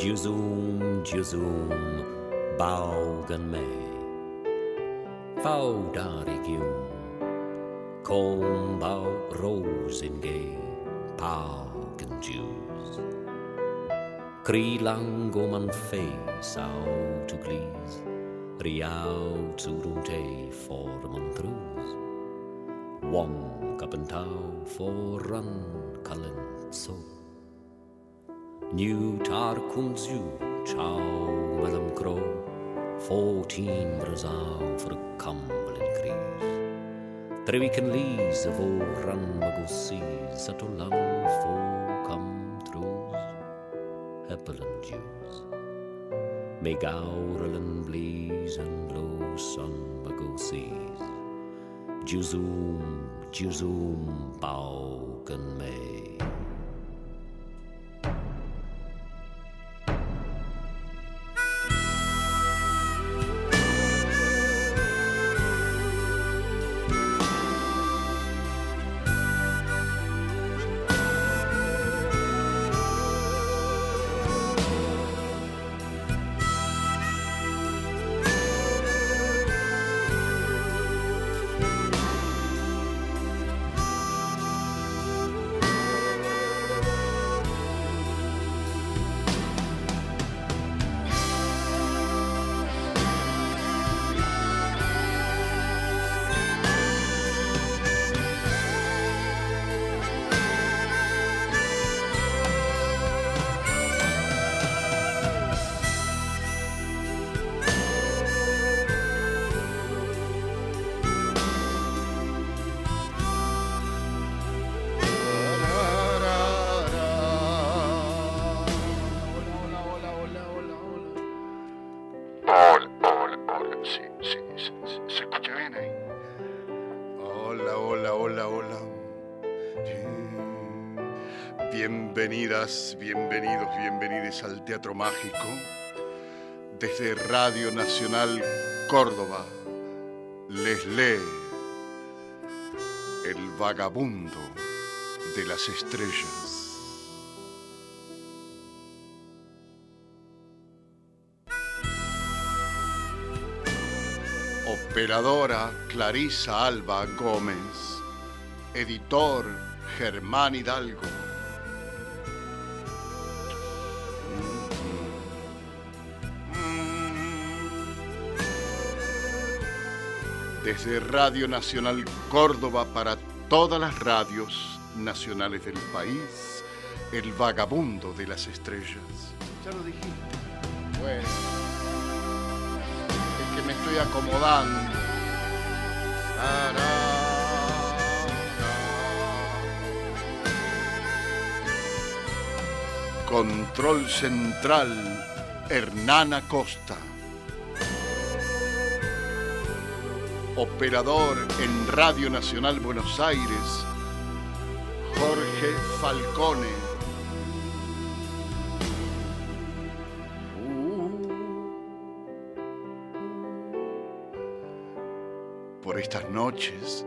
Gyuzum, Gyuzum, baugen me. Faudar i gjum, kom bau rosengej, pagen Jews. Krilang om man face out to glis, riau turum te for man trus. Wong kapentau for run kalent so. New Tarkum Zoo, Chow, Madam Crow, fourteen brazal for a cumbling crease Three weekend lees of old run muggle seas, for come through apple and dews. May gowrel and and low sun muggle seas. Juzoom, juzoom, bow can may. Teatro Mágico. Desde Radio Nacional Córdoba les lee El vagabundo de las estrellas. Operadora Clarisa Alba Gómez. Editor Germán Hidalgo. Desde Radio Nacional Córdoba para todas las radios nacionales del país, el vagabundo de las estrellas. Ya lo dijiste. Bueno es que me estoy acomodando. Control central, Hernán Acosta. Operador en Radio Nacional Buenos Aires, Jorge Falcone. Por estas noches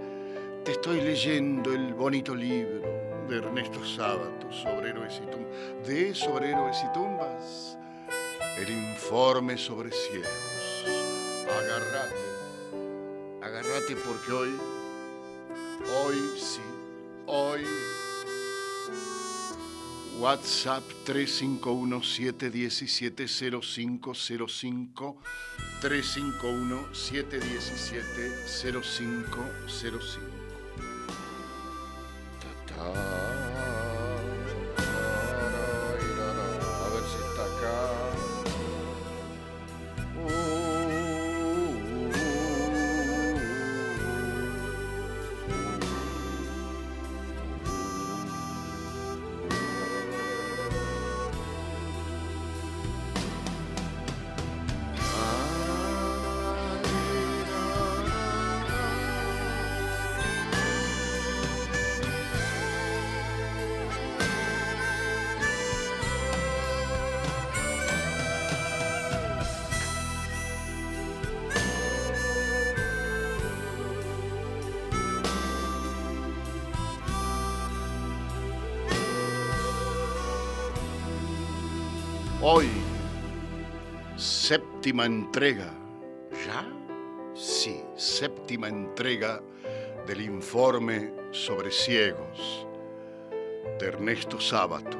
te estoy leyendo el bonito libro de Ernesto Sábato sobre héroes y tumbas. De sobre héroes y tumbas, el informe sobre cielos. Agárrate, agárrate porque hoy, hoy sí, hoy WhatsApp 351-717-0505, 351-717-0505. Ta, ta, séptima entrega. ¿Ya? Sí, séptima entrega del informe sobre ciegos de Ernesto Sábato.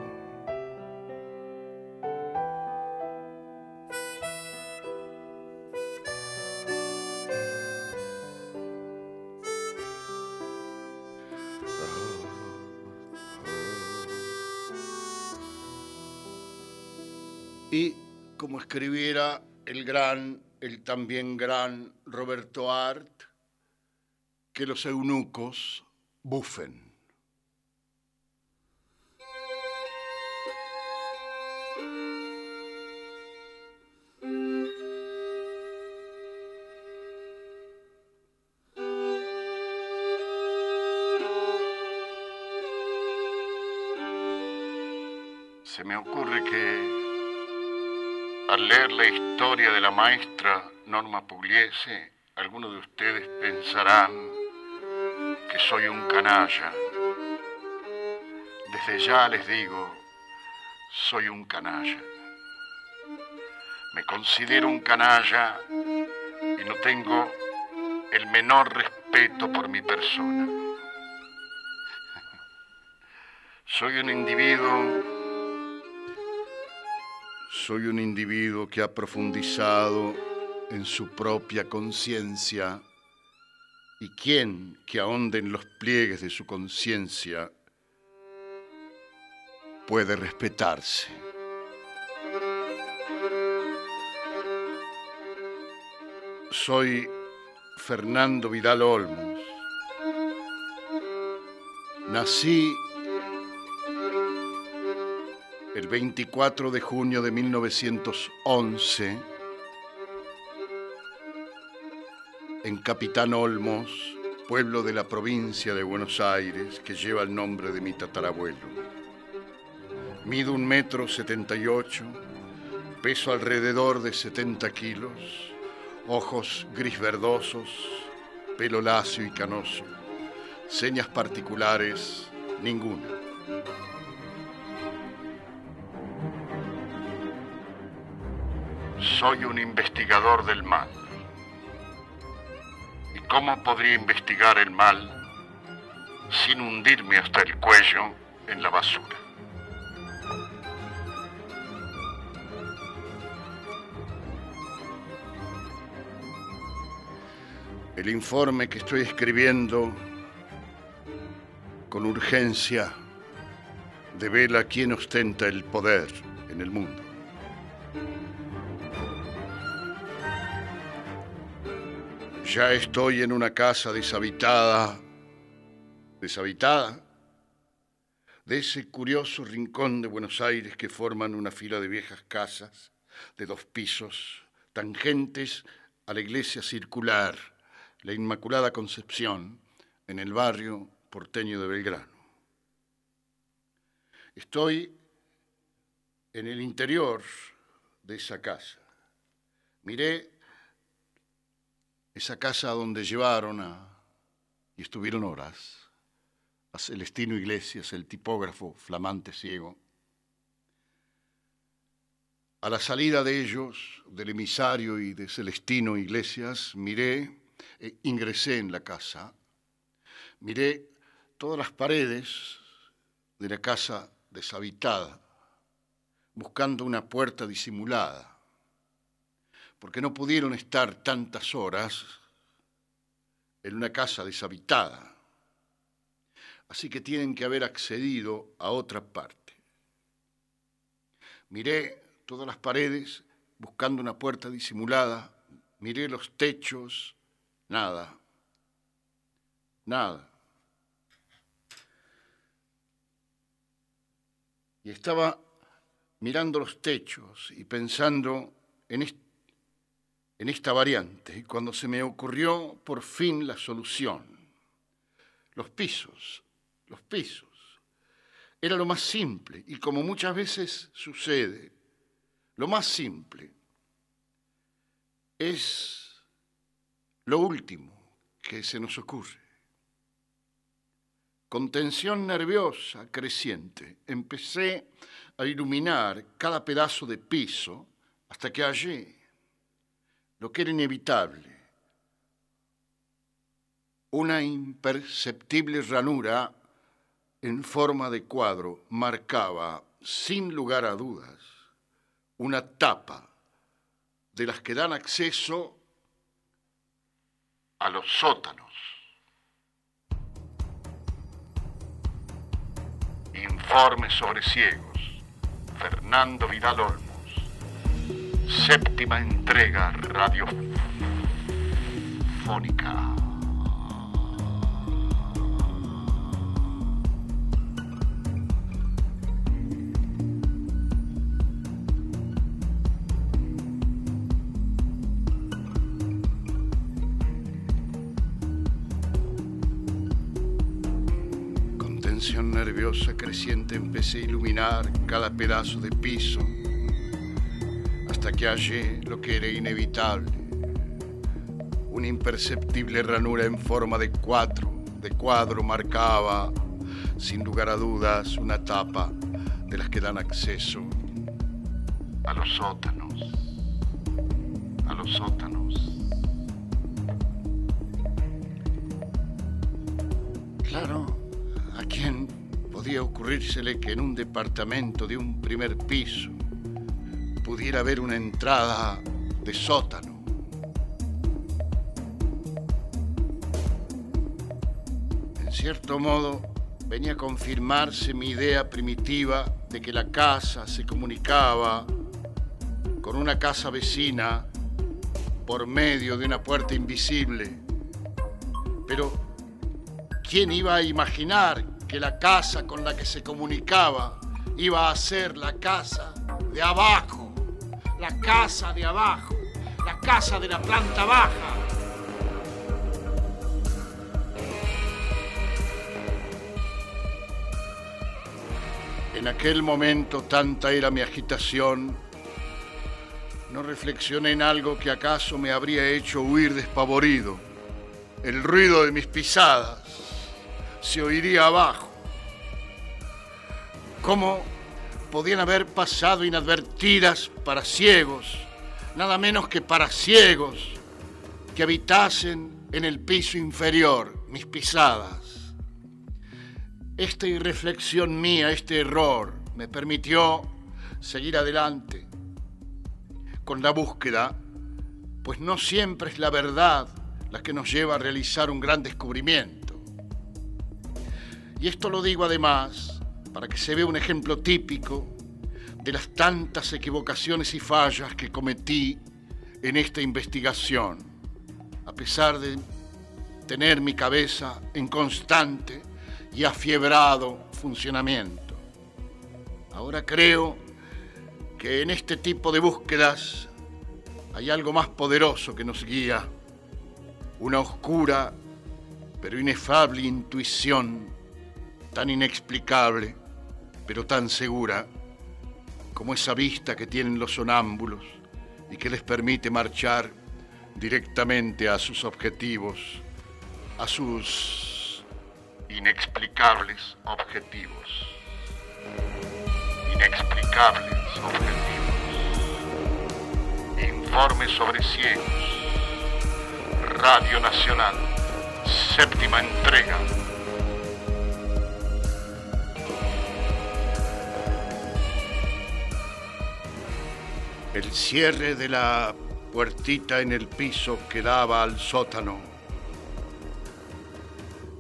Y como escribiera el gran, el también gran Roberto Art, que los eunucos bufen. Se me ocurre que al leer la historia de la maestra Norma Pugliese, algunos de ustedes pensarán que soy un canalla. Desde ya les digo, soy un canalla. Me considero un canalla y no tengo el menor respeto por mi persona. Soy un individuo soy un individuo que ha profundizado en su propia conciencia y quien que ahonde en los pliegues de su conciencia puede respetarse. Soy Fernando Vidal Olmos. Nací el 24 de junio de 1911 en Capitán Olmos, pueblo de la provincia de Buenos Aires que lleva el nombre de mi tatarabuelo. Mido un metro setenta y ocho, peso alrededor de 70 kilos, ojos gris verdosos, pelo lacio y canoso, señas particulares, ninguna. Soy un investigador del mal. ¿Cómo podría investigar el mal sin hundirme hasta el cuello en la basura? El informe que estoy escribiendo con urgencia devela quién ostenta el poder en el mundo. Ya estoy en una casa deshabitada, deshabitada, de ese curioso rincón de Buenos Aires que forman una fila de viejas casas de dos pisos, tangentes a la iglesia circular, la Inmaculada Concepción, en el barrio porteño de Belgrano. Estoy en el interior de esa casa. Miré esa casa donde llevaron a, y estuvieron horas a Celestino Iglesias, el tipógrafo flamante ciego. A la salida de ellos, del emisario y de Celestino Iglesias, miré, e ingresé en la casa, miré todas las paredes de la casa deshabitada, buscando una puerta disimulada porque no pudieron estar tantas horas en una casa deshabitada. Así que tienen que haber accedido a otra parte. Miré todas las paredes buscando una puerta disimulada, miré los techos, nada, nada. Y estaba mirando los techos y pensando en este en esta variante cuando se me ocurrió por fin la solución. Los pisos, los pisos. Era lo más simple y como muchas veces sucede, lo más simple es lo último que se nos ocurre. Con tensión nerviosa creciente, empecé a iluminar cada pedazo de piso hasta que hallé lo que era inevitable, una imperceptible ranura en forma de cuadro marcaba, sin lugar a dudas, una tapa de las que dan acceso a los sótanos. Informe sobre ciegos. Fernando Vidal Olmos. Séptima entrega radiofónica. nerviosa creciente empecé a iluminar cada pedazo de piso hasta que hallé lo que era inevitable. Una imperceptible ranura en forma de cuatro, de cuadro marcaba, sin lugar a dudas, una tapa de las que dan acceso a los sótanos, a los sótanos. Claro, ¿a quién podía ocurrírsele que en un departamento de un primer piso pudiera haber una entrada de sótano. En cierto modo, venía a confirmarse mi idea primitiva de que la casa se comunicaba con una casa vecina por medio de una puerta invisible. Pero, ¿quién iba a imaginar que la casa con la que se comunicaba iba a ser la casa de abajo, la casa de abajo, la casa de la planta baja. En aquel momento tanta era mi agitación, no reflexioné en algo que acaso me habría hecho huir despavorido, el ruido de mis pisadas se oiría abajo. ¿Cómo podían haber pasado inadvertidas para ciegos, nada menos que para ciegos que habitasen en el piso inferior mis pisadas? Esta irreflexión mía, este error, me permitió seguir adelante con la búsqueda, pues no siempre es la verdad la que nos lleva a realizar un gran descubrimiento. Y esto lo digo además para que se vea un ejemplo típico de las tantas equivocaciones y fallas que cometí en esta investigación, a pesar de tener mi cabeza en constante y afiebrado funcionamiento. Ahora creo que en este tipo de búsquedas hay algo más poderoso que nos guía, una oscura pero inefable intuición tan inexplicable, pero tan segura, como esa vista que tienen los sonámbulos y que les permite marchar directamente a sus objetivos, a sus inexplicables objetivos. Inexplicables objetivos. Informe sobre ciegos. Radio Nacional. Séptima entrega. El cierre de la puertita en el piso que daba al sótano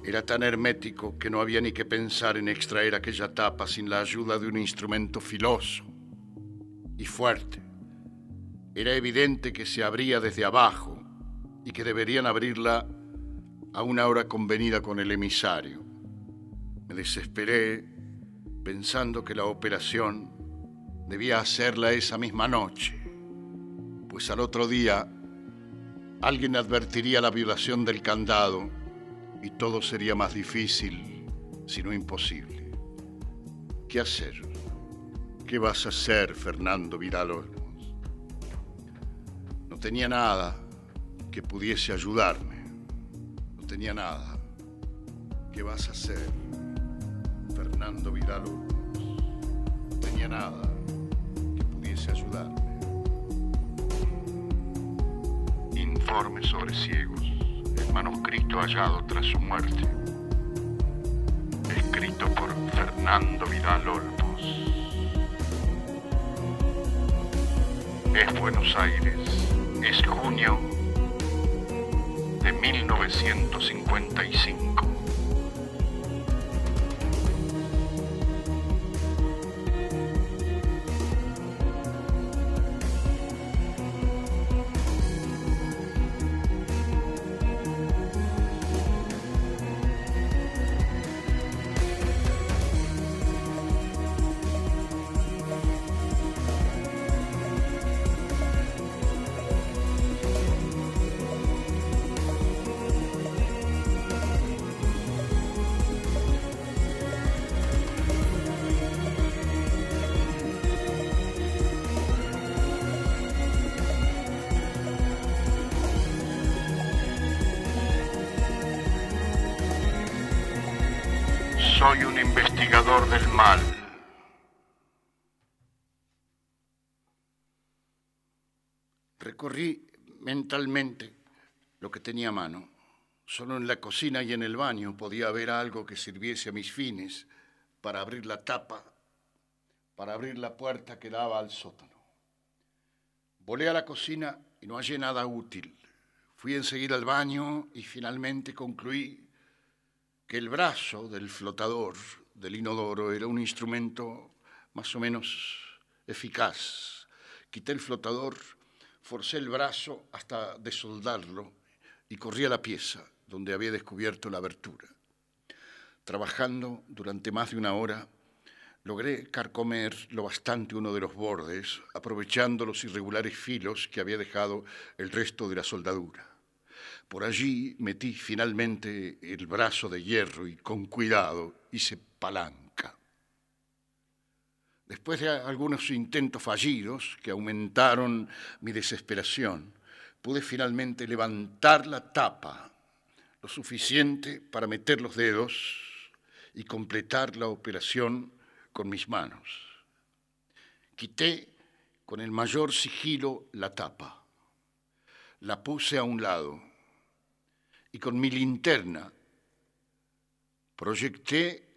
era tan hermético que no había ni que pensar en extraer aquella tapa sin la ayuda de un instrumento filoso y fuerte. Era evidente que se abría desde abajo y que deberían abrirla a una hora convenida con el emisario. Me desesperé pensando que la operación debía hacerla esa misma noche, pues al otro día alguien advertiría la violación del candado y todo sería más difícil, si no imposible. ¿Qué hacer? ¿Qué vas a hacer, Fernando Vidal? No tenía nada que pudiese ayudarme. No tenía nada. ¿Qué vas a hacer, Fernando Vidal Olmos? tenía nada ayudarme. Informe sobre ciegos, el manuscrito hallado tras su muerte, escrito por Fernando Vidal Olmos. Es Buenos Aires, es junio de 1955. Mentalmente lo que tenía a mano. Solo en la cocina y en el baño podía haber algo que sirviese a mis fines para abrir la tapa, para abrir la puerta que daba al sótano. Volé a la cocina y no hallé nada útil. Fui enseguida al baño y finalmente concluí que el brazo del flotador del inodoro era un instrumento más o menos eficaz. Quité el flotador, forcé el brazo hasta desoldarlo y corrí a la pieza donde había descubierto la abertura. Trabajando durante más de una hora, logré carcomer lo bastante uno de los bordes, aprovechando los irregulares filos que había dejado el resto de la soldadura. Por allí metí finalmente el brazo de hierro y con cuidado hice palanca. Después de algunos intentos fallidos que aumentaron mi desesperación, pude finalmente levantar la tapa lo suficiente para meter los dedos y completar la operación con mis manos. Quité con el mayor sigilo la tapa. La puse a un lado y con mi linterna proyecté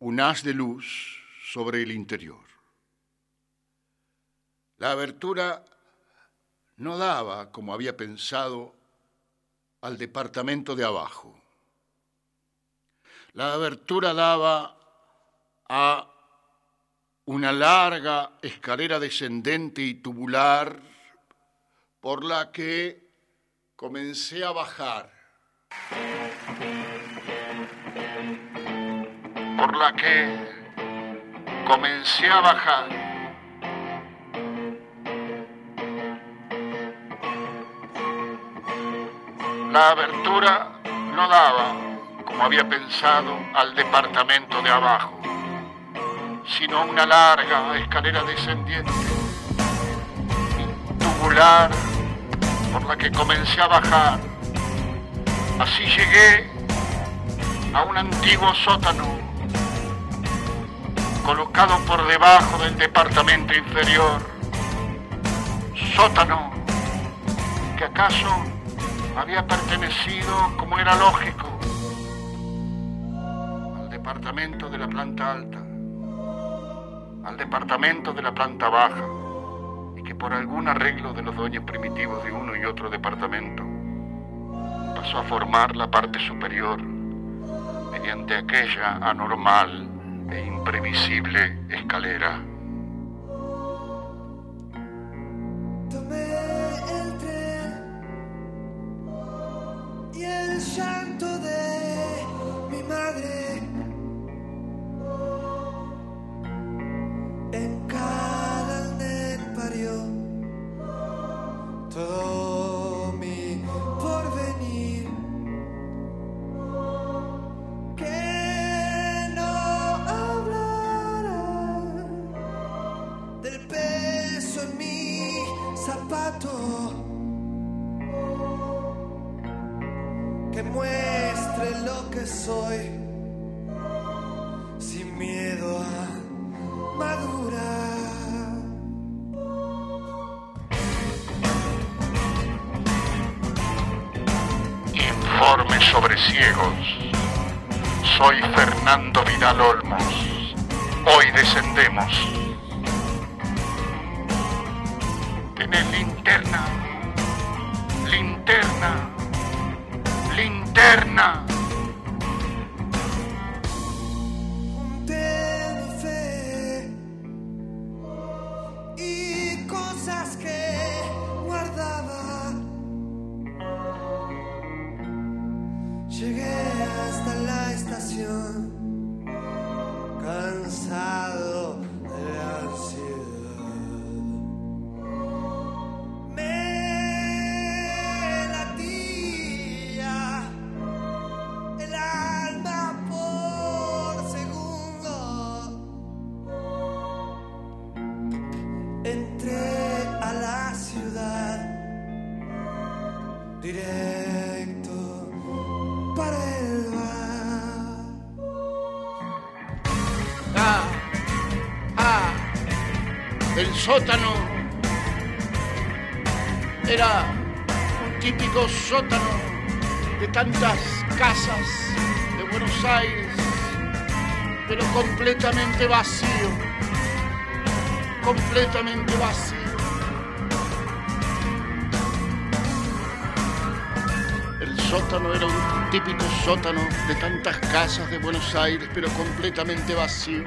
un haz de luz sobre el interior. La abertura no daba, como había pensado, al departamento de abajo. La abertura daba a una larga escalera descendente y tubular por la que comencé a bajar. Por la que comencé a bajar. La abertura no daba, como había pensado, al departamento de abajo, sino una larga escalera descendiente, tubular, por la que comencé a bajar. Así llegué a un antiguo sótano colocado por debajo del departamento inferior. Sótano que acaso había pertenecido, como era lógico, al departamento de la planta alta, al departamento de la planta baja, y que por algún arreglo de los dueños primitivos de uno y otro departamento, pasó a formar la parte superior mediante aquella anormal e imprevisible escalera. llanto de mi madre en cada parió todo muestre lo que soy sin miedo a madurar. Informe sobre ciegos. Soy Fernando Vidal Olmos. Hoy descendemos. Tiene linterna. Linterna. Linterna. Casas de Buenos Aires, pero completamente vacío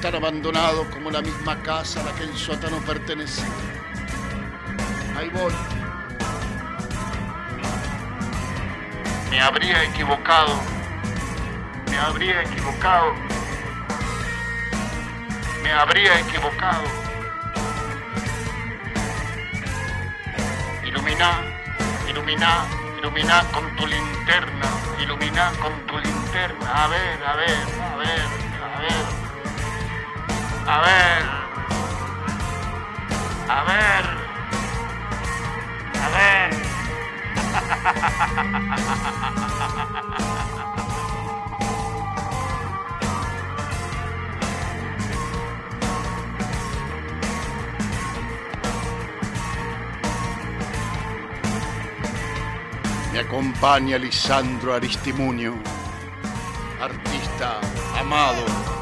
tan abandonado como la misma casa a la que el sótano pertenecía. Ahí voy. Me habría equivocado. Me habría equivocado. Me habría equivocado. Ilumina, ilumina, ilumina con tu linterna. Ilumina con tu linterna. A ver, a ver, a ver, a ver. A ver. A ver. A ver. Me acompaña Lisandro Aristimunio, artista amado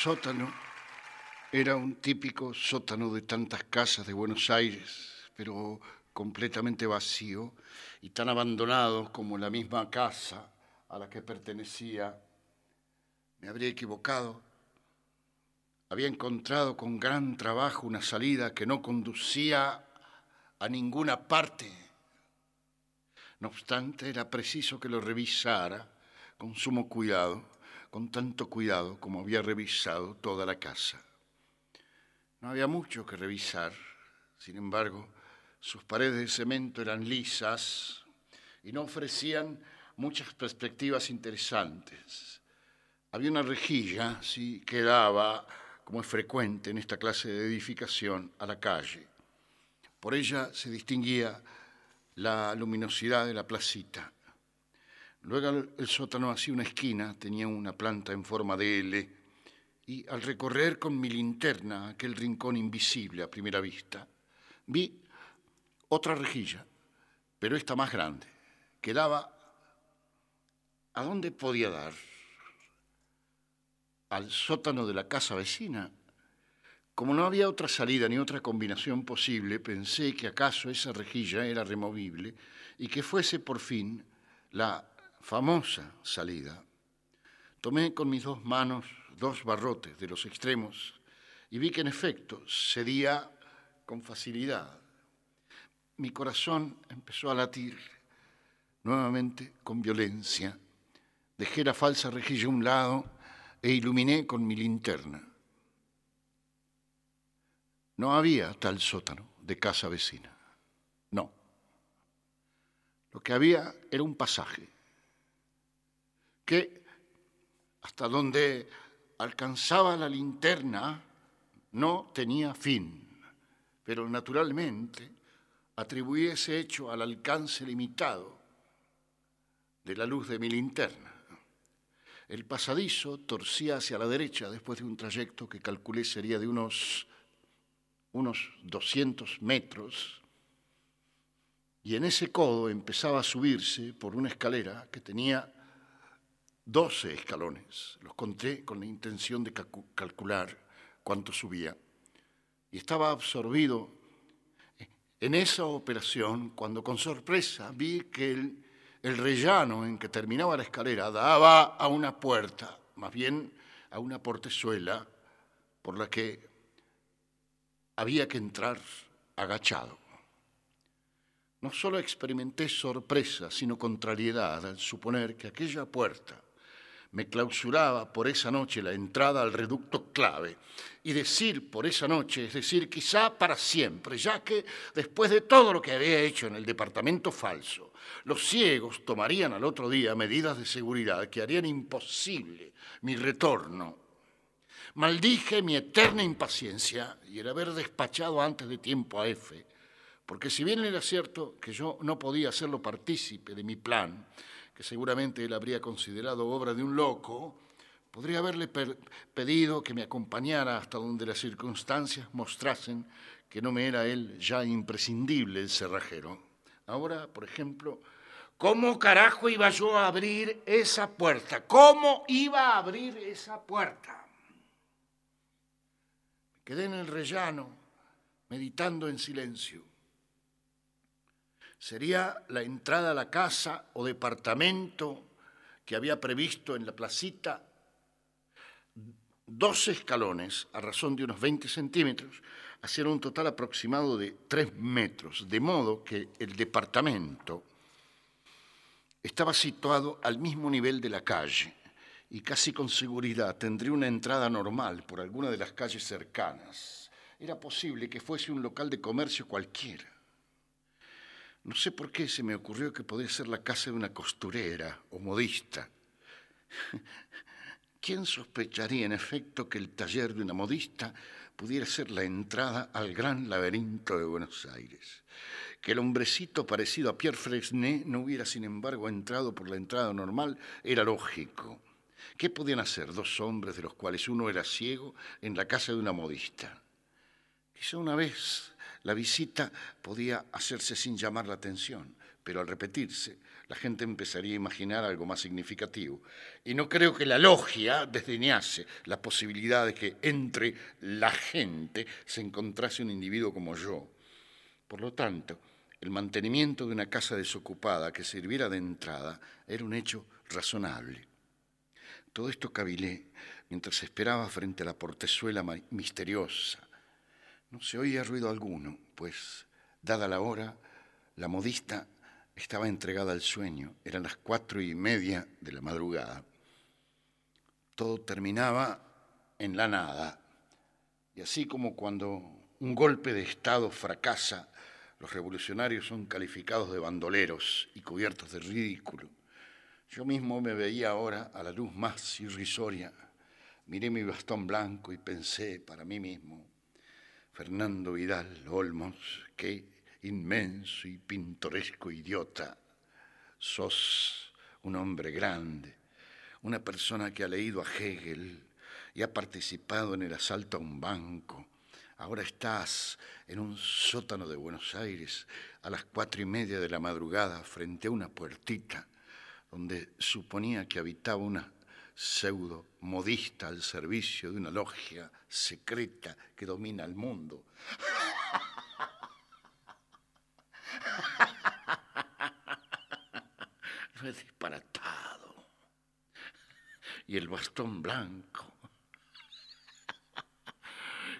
sótano era un típico sótano de tantas casas de Buenos Aires, pero completamente vacío y tan abandonado como la misma casa a la que pertenecía. Me habría equivocado. Había encontrado con gran trabajo una salida que no conducía a ninguna parte. No obstante, era preciso que lo revisara con sumo cuidado con tanto cuidado como había revisado toda la casa. No había mucho que revisar, sin embargo, sus paredes de cemento eran lisas y no ofrecían muchas perspectivas interesantes. Había una rejilla, sí, que daba, como es frecuente en esta clase de edificación, a la calle. Por ella se distinguía la luminosidad de la placita. Luego el sótano hacía una esquina, tenía una planta en forma de L, y al recorrer con mi linterna aquel rincón invisible a primera vista, vi otra rejilla, pero esta más grande, que daba... ¿A dónde podía dar? Al sótano de la casa vecina. Como no había otra salida ni otra combinación posible, pensé que acaso esa rejilla era removible y que fuese por fin la famosa salida. Tomé con mis dos manos dos barrotes de los extremos y vi que en efecto cedía con facilidad. Mi corazón empezó a latir nuevamente con violencia. Dejé la falsa rejilla a un lado e iluminé con mi linterna. No había tal sótano de casa vecina. No. Lo que había era un pasaje que hasta donde alcanzaba la linterna no tenía fin, pero naturalmente atribuí ese hecho al alcance limitado de la luz de mi linterna. El pasadizo torcía hacia la derecha después de un trayecto que calculé sería de unos, unos 200 metros, y en ese codo empezaba a subirse por una escalera que tenía 12 escalones. Los conté con la intención de calcular cuánto subía. Y estaba absorbido en esa operación cuando con sorpresa vi que el, el rellano en que terminaba la escalera daba a una puerta, más bien a una portezuela por la que había que entrar agachado. No solo experimenté sorpresa, sino contrariedad al suponer que aquella puerta me clausuraba por esa noche la entrada al reducto clave. Y decir por esa noche, es decir, quizá para siempre, ya que después de todo lo que había hecho en el departamento falso, los ciegos tomarían al otro día medidas de seguridad que harían imposible mi retorno. Maldije mi eterna impaciencia y el haber despachado antes de tiempo a F, porque si bien era cierto que yo no podía hacerlo partícipe de mi plan, seguramente él habría considerado obra de un loco, podría haberle pedido que me acompañara hasta donde las circunstancias mostrasen que no me era él ya imprescindible el cerrajero. Ahora, por ejemplo, ¿cómo carajo iba yo a abrir esa puerta? ¿Cómo iba a abrir esa puerta? Me quedé en el rellano, meditando en silencio sería la entrada a la casa o departamento que había previsto en la placita dos escalones a razón de unos 20 centímetros, hacían un total aproximado de 3 metros, de modo que el departamento estaba situado al mismo nivel de la calle y casi con seguridad tendría una entrada normal por alguna de las calles cercanas. Era posible que fuese un local de comercio cualquiera. No sé por qué se me ocurrió que podría ser la casa de una costurera o modista. ¿Quién sospecharía en efecto que el taller de una modista pudiera ser la entrada al gran laberinto de Buenos Aires? Que el hombrecito parecido a Pierre Fresnay no hubiera, sin embargo, entrado por la entrada normal era lógico. ¿Qué podían hacer dos hombres de los cuales uno era ciego en la casa de una modista? Quizá una vez la visita podía hacerse sin llamar la atención, pero al repetirse, la gente empezaría a imaginar algo más significativo. Y no creo que la logia desdeñase la posibilidad de que entre la gente se encontrase un individuo como yo. Por lo tanto, el mantenimiento de una casa desocupada que sirviera de entrada era un hecho razonable. Todo esto cavilé mientras esperaba frente a la portezuela misteriosa no se oía ruido alguno, pues, dada la hora, la modista estaba entregada al sueño. Eran las cuatro y media de la madrugada. Todo terminaba en la nada. Y así como cuando un golpe de Estado fracasa, los revolucionarios son calificados de bandoleros y cubiertos de ridículo. Yo mismo me veía ahora a la luz más irrisoria. Miré mi bastón blanco y pensé para mí mismo, Fernando Vidal Olmos, qué inmenso y pintoresco idiota. Sos un hombre grande, una persona que ha leído a Hegel y ha participado en el asalto a un banco. Ahora estás en un sótano de Buenos Aires a las cuatro y media de la madrugada frente a una puertita donde suponía que habitaba una pseudo modista al servicio de una logia secreta que domina el mundo. Lo he disparatado. Y el bastón blanco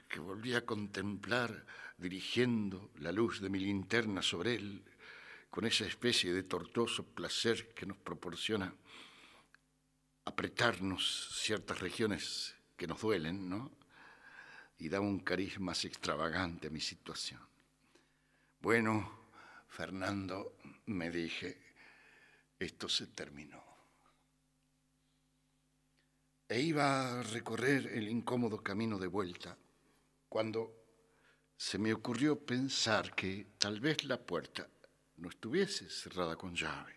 que volví a contemplar dirigiendo la luz de mi linterna sobre él con esa especie de tortuoso placer que nos proporciona apretarnos ciertas regiones que nos duelen, ¿no? Y da un cariz más extravagante a mi situación. Bueno, Fernando, me dije, esto se terminó. E iba a recorrer el incómodo camino de vuelta cuando se me ocurrió pensar que tal vez la puerta no estuviese cerrada con llave.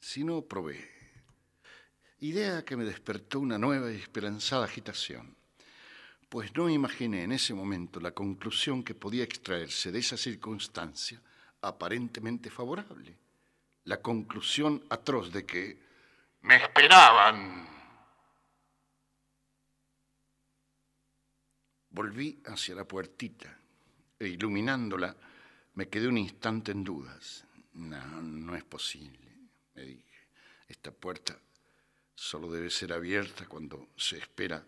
Si no, probé. Idea que me despertó una nueva y esperanzada agitación, pues no imaginé en ese momento la conclusión que podía extraerse de esa circunstancia aparentemente favorable, la conclusión atroz de que me esperaban. Volví hacia la puertita e iluminándola me quedé un instante en dudas. No, no es posible, me dije. Esta puerta solo debe ser abierta cuando se espera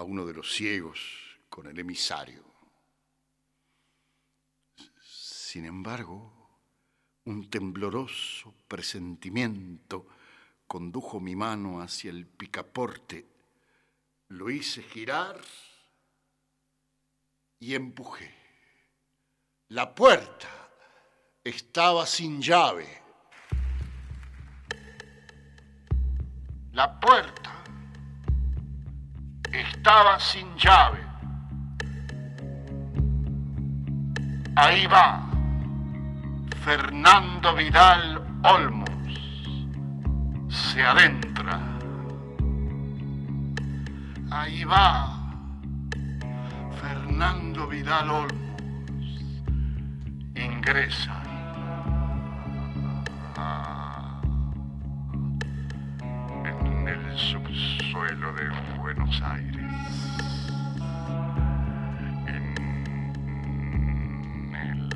a uno de los ciegos con el emisario. Sin embargo, un tembloroso presentimiento condujo mi mano hacia el picaporte, lo hice girar y empujé. La puerta estaba sin llave. La puerta estaba sin llave. Ahí va Fernando Vidal Olmos. Se adentra. Ahí va Fernando Vidal Olmos ingresa subsuelo de Buenos Aires. En el.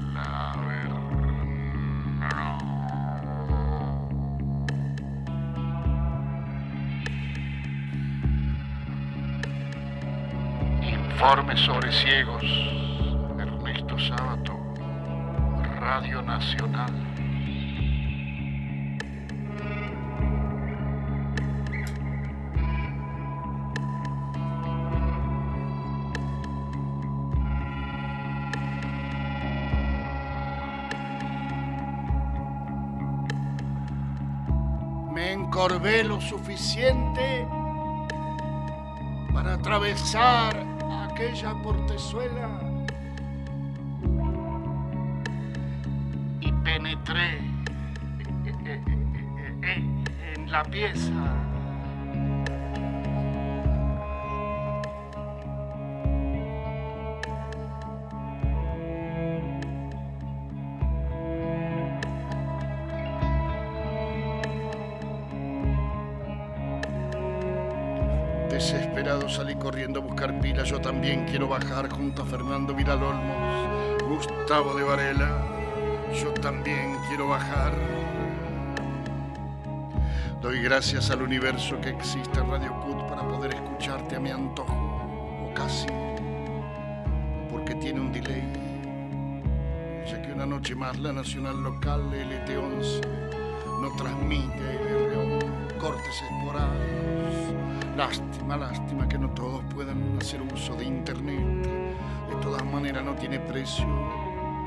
Informe sobre ciegos. Ernesto Sábato. Radio Nacional. Encorvé lo suficiente para atravesar aquella portezuela y penetré en la pieza. Corriendo a buscar pilas. Yo también quiero bajar junto a Fernando Vidal Olmos, Gustavo de Varela. Yo también quiero bajar. Doy gracias al universo que existe Radio Cut para poder escucharte a mi antojo, o casi, porque tiene un delay. Ya que una noche más la nacional local LT11 no transmite LR11, cortes esporádicos. Lástima, lástima que no todos puedan hacer uso de Internet. De todas maneras no tiene precio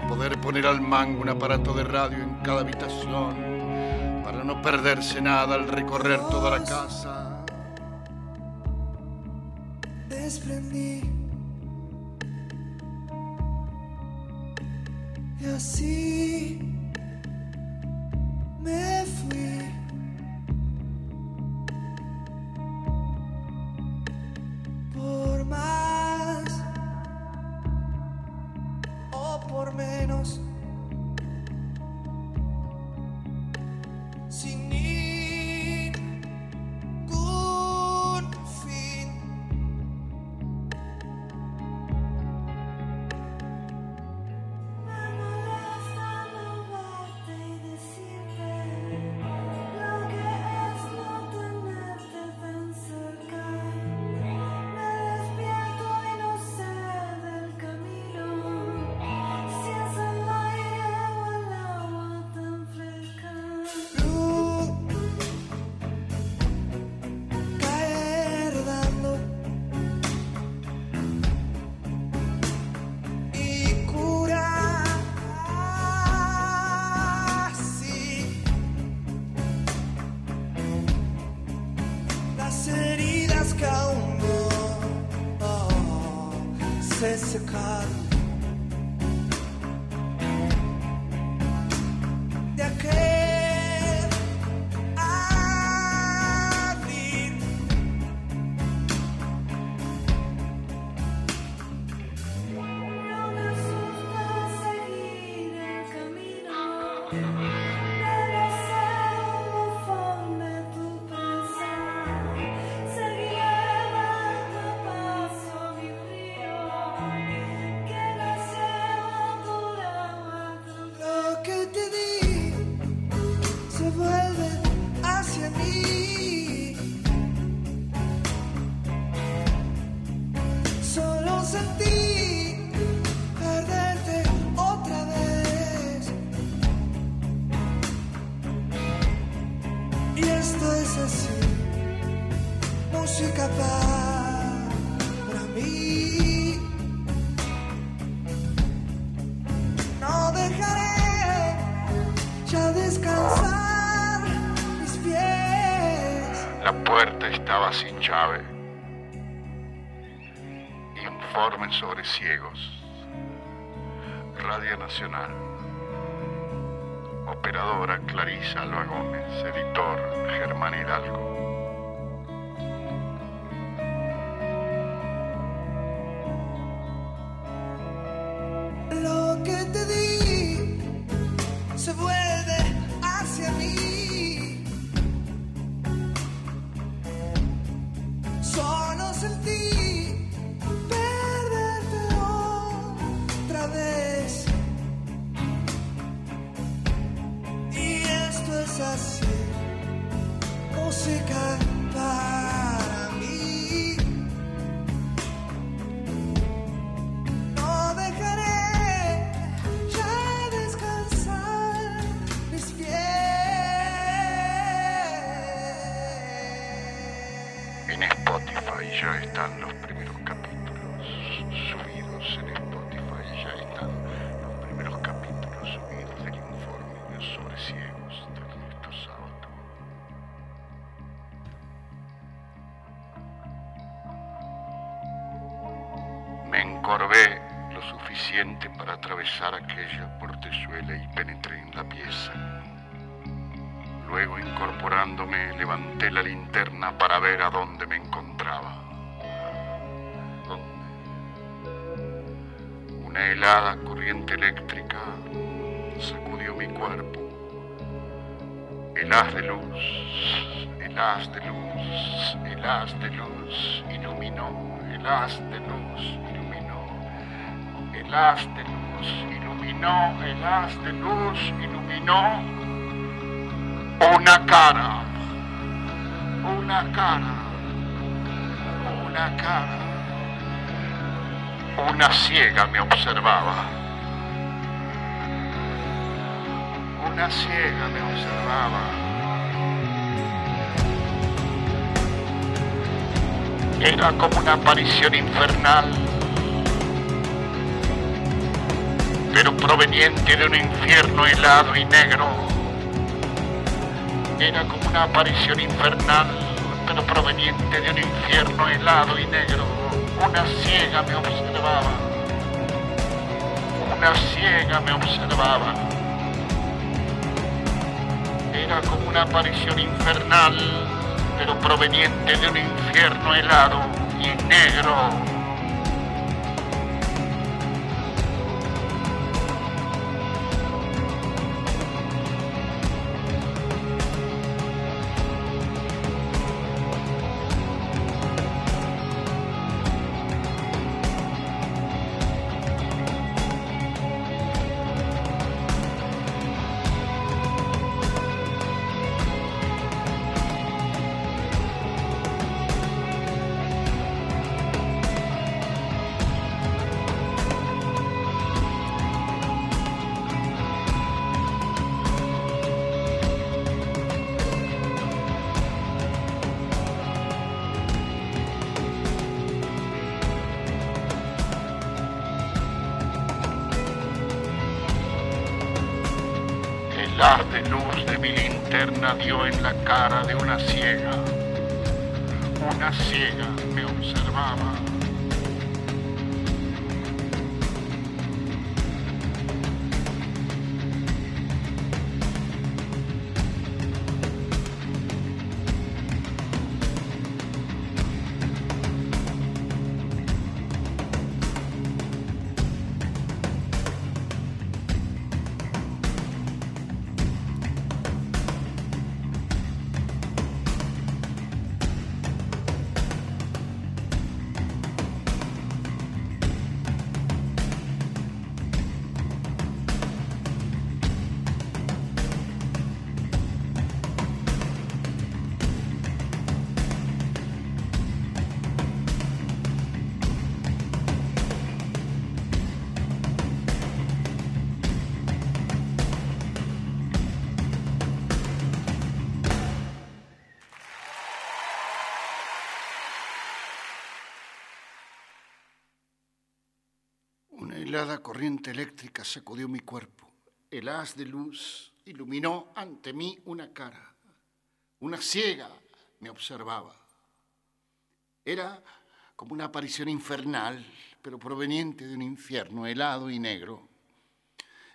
poder poner al mango un aparato de radio en cada habitación para no perderse nada al recorrer toda la casa. Desprendí y así me Ciegos, Radio Nacional, operadora Clarisa Loan. una cara, una cara, una cara. Una ciega me observaba. Una ciega me observaba. Era como una aparición infernal, pero proveniente de un infierno helado y negro era como una aparición infernal, pero proveniente de un infierno helado y negro. Una ciega me observaba. Una ciega me observaba. Era como una aparición infernal, pero proveniente de un infierno helado y negro. Luz de mi linterna dio en la cara de una ciega. Una ciega me observaba. Corriente eléctrica sacudió mi cuerpo. El haz de luz iluminó ante mí una cara. Una ciega me observaba. Era como una aparición infernal, pero proveniente de un infierno helado y negro.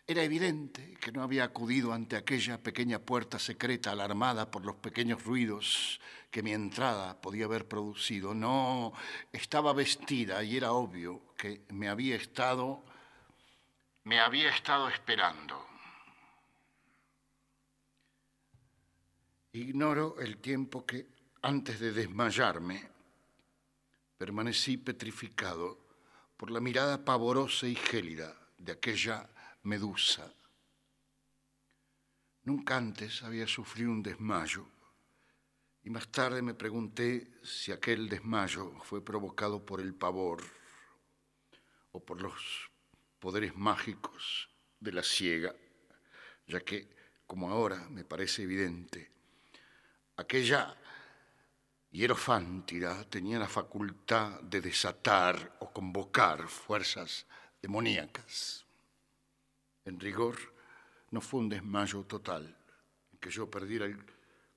Era evidente que no había acudido ante aquella pequeña puerta secreta alarmada por los pequeños ruidos que mi entrada podía haber producido. No, estaba vestida y era obvio que me había estado me había estado esperando. Ignoro el tiempo que antes de desmayarme permanecí petrificado por la mirada pavorosa y gélida de aquella medusa. Nunca antes había sufrido un desmayo y más tarde me pregunté si aquel desmayo fue provocado por el pavor o por los poderes mágicos de la ciega, ya que, como ahora me parece evidente, aquella hierofántida tenía la facultad de desatar o convocar fuerzas demoníacas. En rigor, no fue un desmayo total, en que yo perdiera el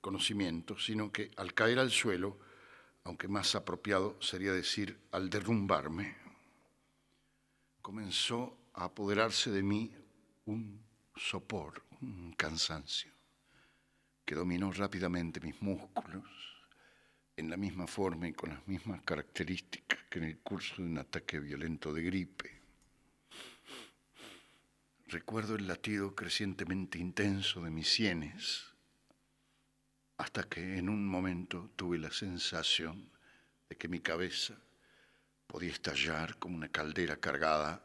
conocimiento, sino que al caer al suelo, aunque más apropiado sería decir al derrumbarme, comenzó a apoderarse de mí un sopor, un cansancio, que dominó rápidamente mis músculos en la misma forma y con las mismas características que en el curso de un ataque violento de gripe. Recuerdo el latido crecientemente intenso de mis sienes, hasta que en un momento tuve la sensación de que mi cabeza podía estallar como una caldera cargada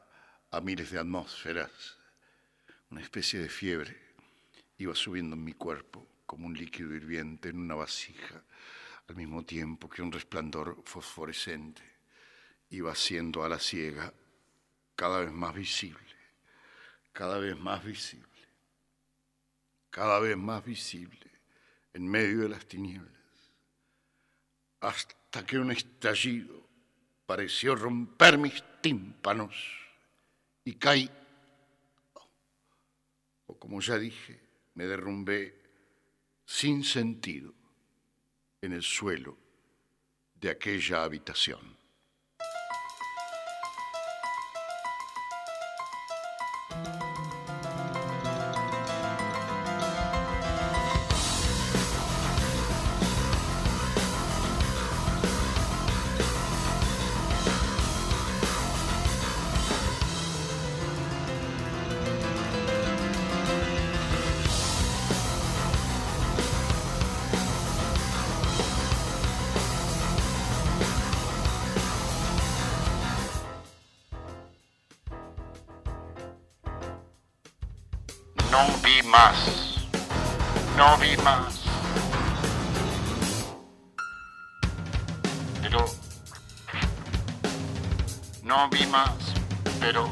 a miles de atmósferas. Una especie de fiebre iba subiendo en mi cuerpo como un líquido hirviente en una vasija, al mismo tiempo que un resplandor fosforescente iba haciendo a la ciega cada vez más visible, cada vez más visible, cada vez más visible en medio de las tinieblas, hasta que un estallido pareció romper mis tímpanos y caí, o como ya dije, me derrumbé sin sentido en el suelo de aquella habitación. No vi más. Pero... No vi más, pero...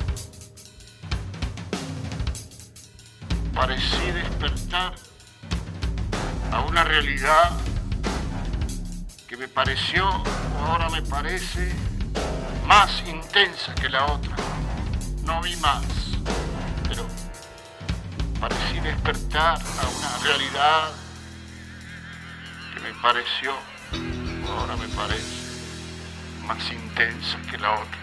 Parecí despertar a una realidad que me pareció, o ahora me parece, más intensa que la otra. No vi más, despertar a una realidad que me pareció, ahora me parece, más intensa que la otra.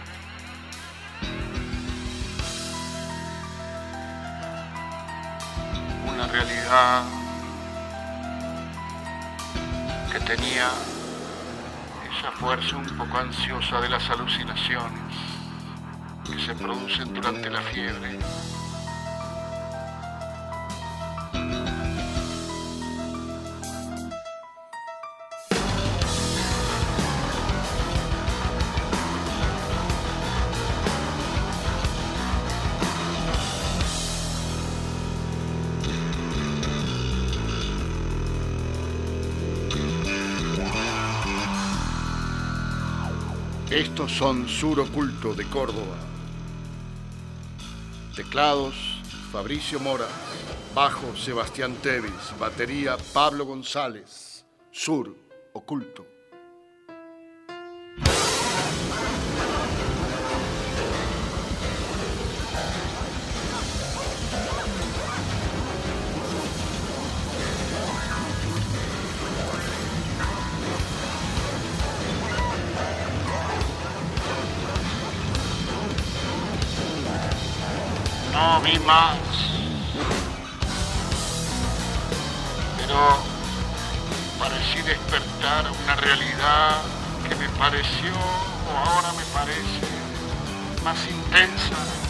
Una realidad que tenía esa fuerza un poco ansiosa de las alucinaciones que se producen durante la fiebre. Estos son Sur Oculto de Córdoba. Teclados, Fabricio Mora. Bajo, Sebastián Tevis. Batería, Pablo González. Sur Oculto. Más. Pero parecí despertar una realidad que me pareció, o ahora me parece, más intensa.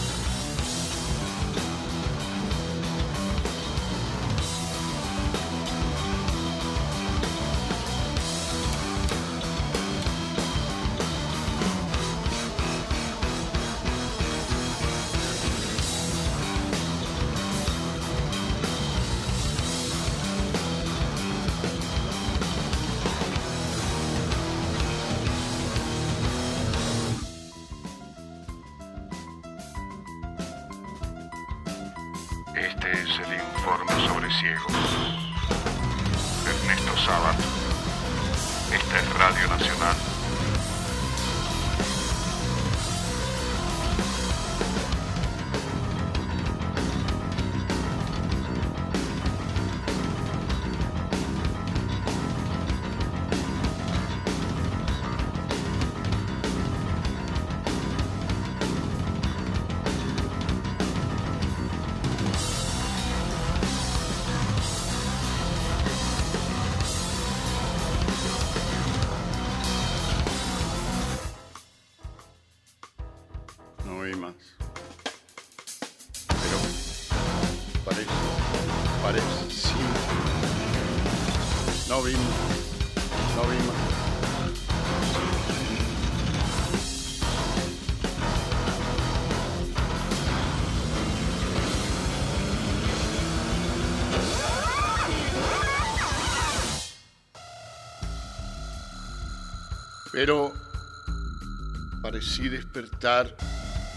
Parecí despertar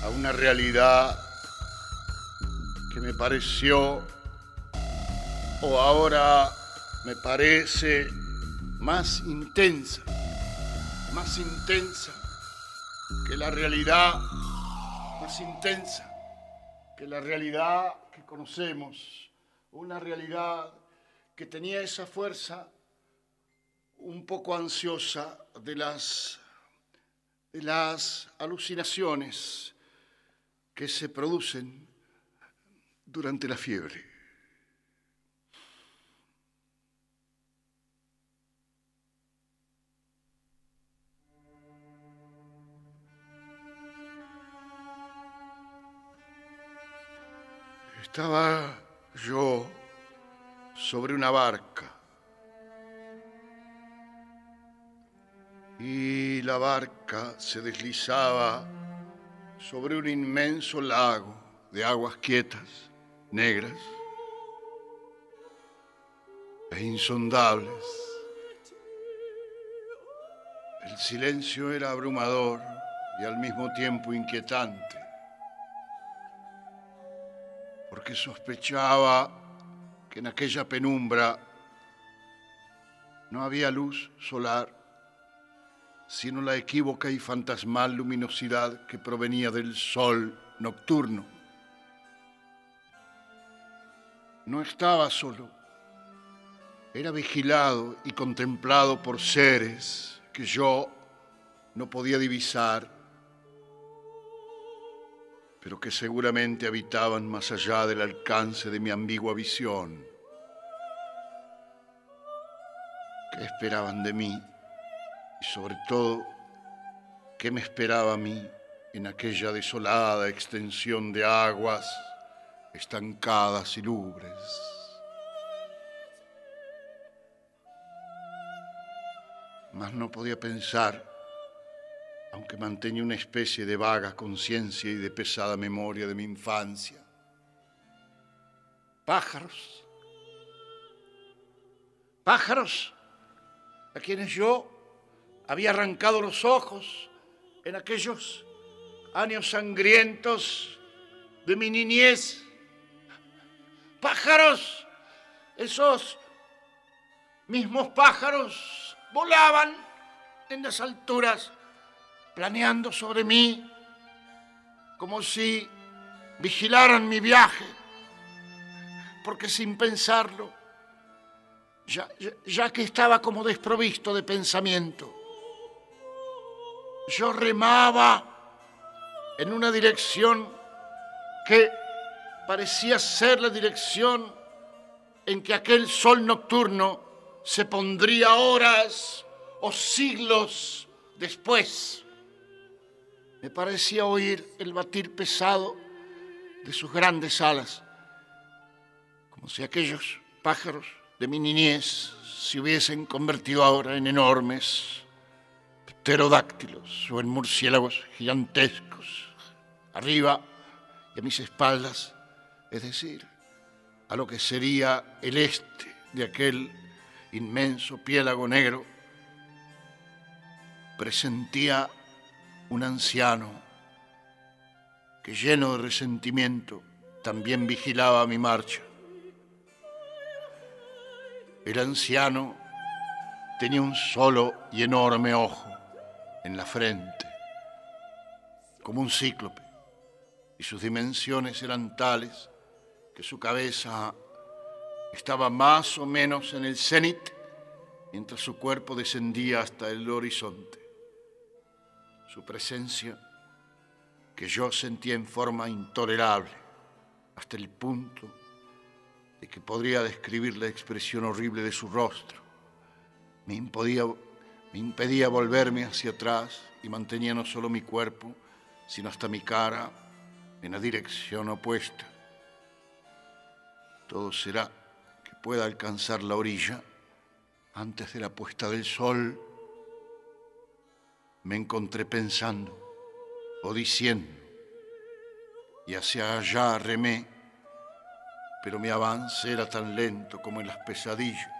a una realidad que me pareció, o ahora me parece, más intensa, más intensa que la realidad, más intensa que la realidad que conocemos, una realidad que tenía esa fuerza un poco ansiosa de las las alucinaciones que se producen durante la fiebre. Estaba yo sobre una barca y la barca se deslizaba sobre un inmenso lago de aguas quietas, negras e insondables. El silencio era abrumador y al mismo tiempo inquietante, porque sospechaba que en aquella penumbra no había luz solar sino la equívoca y fantasmal luminosidad que provenía del sol nocturno. No estaba solo, era vigilado y contemplado por seres que yo no podía divisar, pero que seguramente habitaban más allá del alcance de mi ambigua visión. ¿Qué esperaban de mí? Y sobre todo qué me esperaba a mí en aquella desolada extensión de aguas estancadas y lubres. Mas no podía pensar, aunque mantenía una especie de vaga conciencia y de pesada memoria de mi infancia. Pájaros, pájaros, a quienes yo había arrancado los ojos en aquellos años sangrientos de mi niñez. Pájaros, esos mismos pájaros volaban en las alturas, planeando sobre mí, como si vigilaran mi viaje, porque sin pensarlo, ya, que estaba como desprovisto de pensamiento, yo remaba en una dirección que parecía ser la dirección en que aquel sol nocturno se pondría horas o siglos después. Me parecía oír el batir pesado de sus grandes alas, como si aquellos pájaros de mi niñez se hubiesen convertido ahora en enormes pterodáctilos o en murciélagos gigantescos, arriba y a mis espaldas, es decir, a lo que sería el este de aquel inmenso piélago negro, presentía un anciano que lleno de resentimiento también vigilaba mi marcha. El anciano tenía un solo y enorme ojo en la frente, como un cíclope, y sus dimensiones eran tales que su cabeza estaba más o menos en el cenit, mientras su cuerpo descendía hasta el horizonte. Su presencia, que yo sentía en forma intolerable, hasta el punto de que podría describir la expresión horrible de su rostro, me impedía me impedía volverme hacia atrás y mantenía no solo mi cuerpo, sino hasta mi cara en la dirección opuesta. Todo será que pueda alcanzar la orilla antes de la puesta del sol. Me encontré pensando o diciendo, y hacia allá remé, pero mi avance era tan lento como en las pesadillas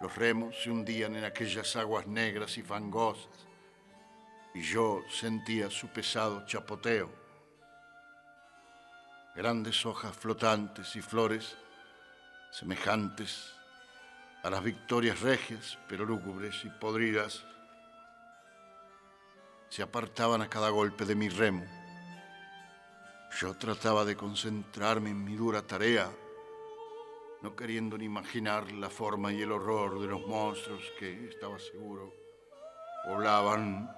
los remos se hundían en aquellas aguas negras y fangosas y yo sentía su pesado chapoteo. Grandes hojas flotantes y flores semejantes a las victorias regias, pero lúgubres y podridas, se apartaban a cada golpe de mi remo. Yo trataba de concentrarme en mi dura tarea no queriendo ni imaginar la forma y el horror de los monstruos que, estaba seguro, poblaban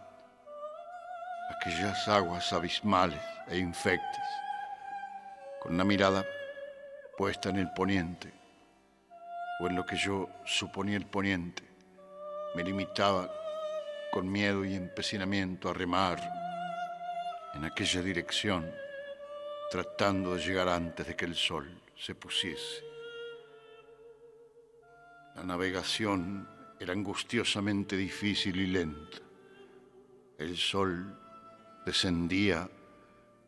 aquellas aguas abismales e infectas. Con una mirada puesta en el poniente, o en lo que yo suponía el poniente, me limitaba con miedo y empecinamiento a remar en aquella dirección, tratando de llegar antes de que el sol se pusiese. La navegación era angustiosamente difícil y lenta. El sol descendía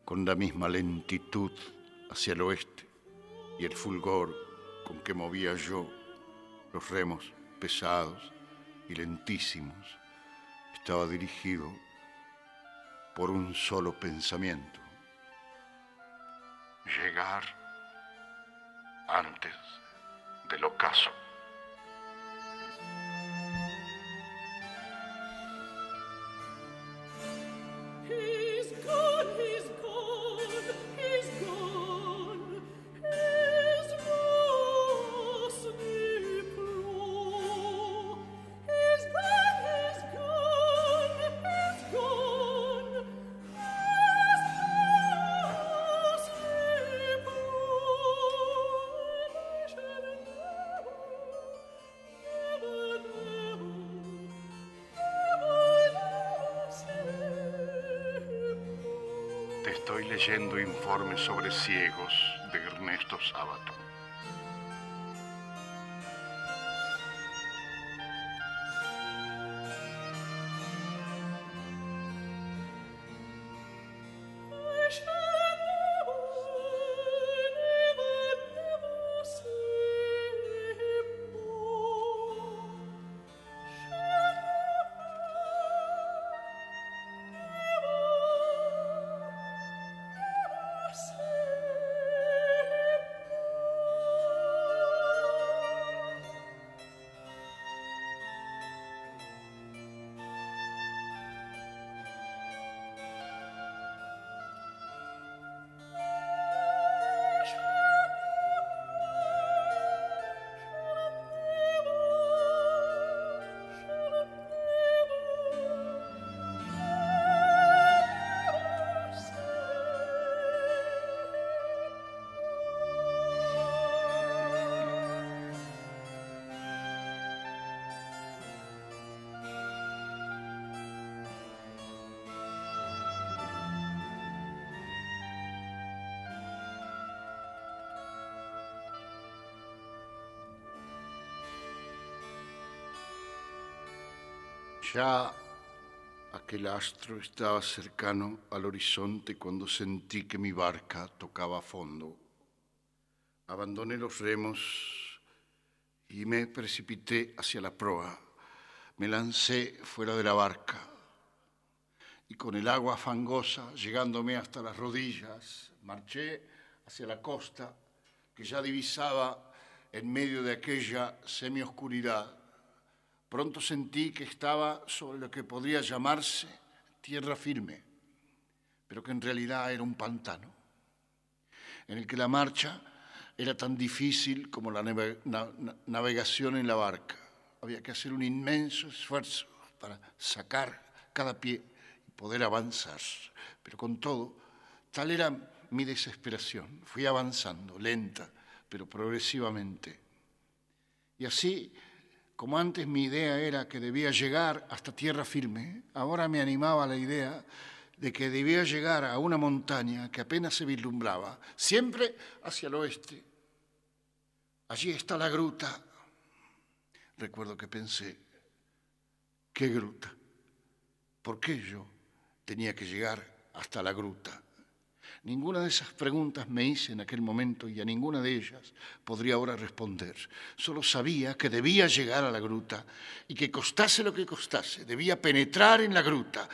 con la misma lentitud hacia el oeste y el fulgor con que movía yo los remos pesados y lentísimos estaba dirigido por un solo pensamiento. Llegar antes del ocaso. Informes sobre ciegos de Ernesto Sábato. Ya aquel astro estaba cercano al horizonte cuando sentí que mi barca tocaba fondo. Abandoné los remos y me precipité hacia la proa. Me lancé fuera de la barca y con el agua fangosa llegándome hasta las rodillas, marché hacia la costa que ya divisaba en medio de aquella semioscuridad. Pronto sentí que estaba sobre lo que podría llamarse tierra firme, pero que en realidad era un pantano, en el que la marcha era tan difícil como la nave- na- na- navegación en la barca. Había que hacer un inmenso esfuerzo para sacar cada pie y poder avanzar. Pero con todo, tal era mi desesperación. Fui avanzando, lenta, pero progresivamente. Y así, como antes mi idea era que debía llegar hasta tierra firme, ahora me animaba la idea de que debía llegar a una montaña que apenas se vislumbraba, siempre hacia el oeste. Allí está la gruta. Recuerdo que pensé, ¿qué gruta? ¿Por qué yo tenía que llegar hasta la gruta? Ninguna de esas preguntas me hice en aquel momento y a ninguna de ellas podría ahora responder. Solo sabía que debía llegar a la gruta y que costase lo que costase, debía penetrar en la gruta.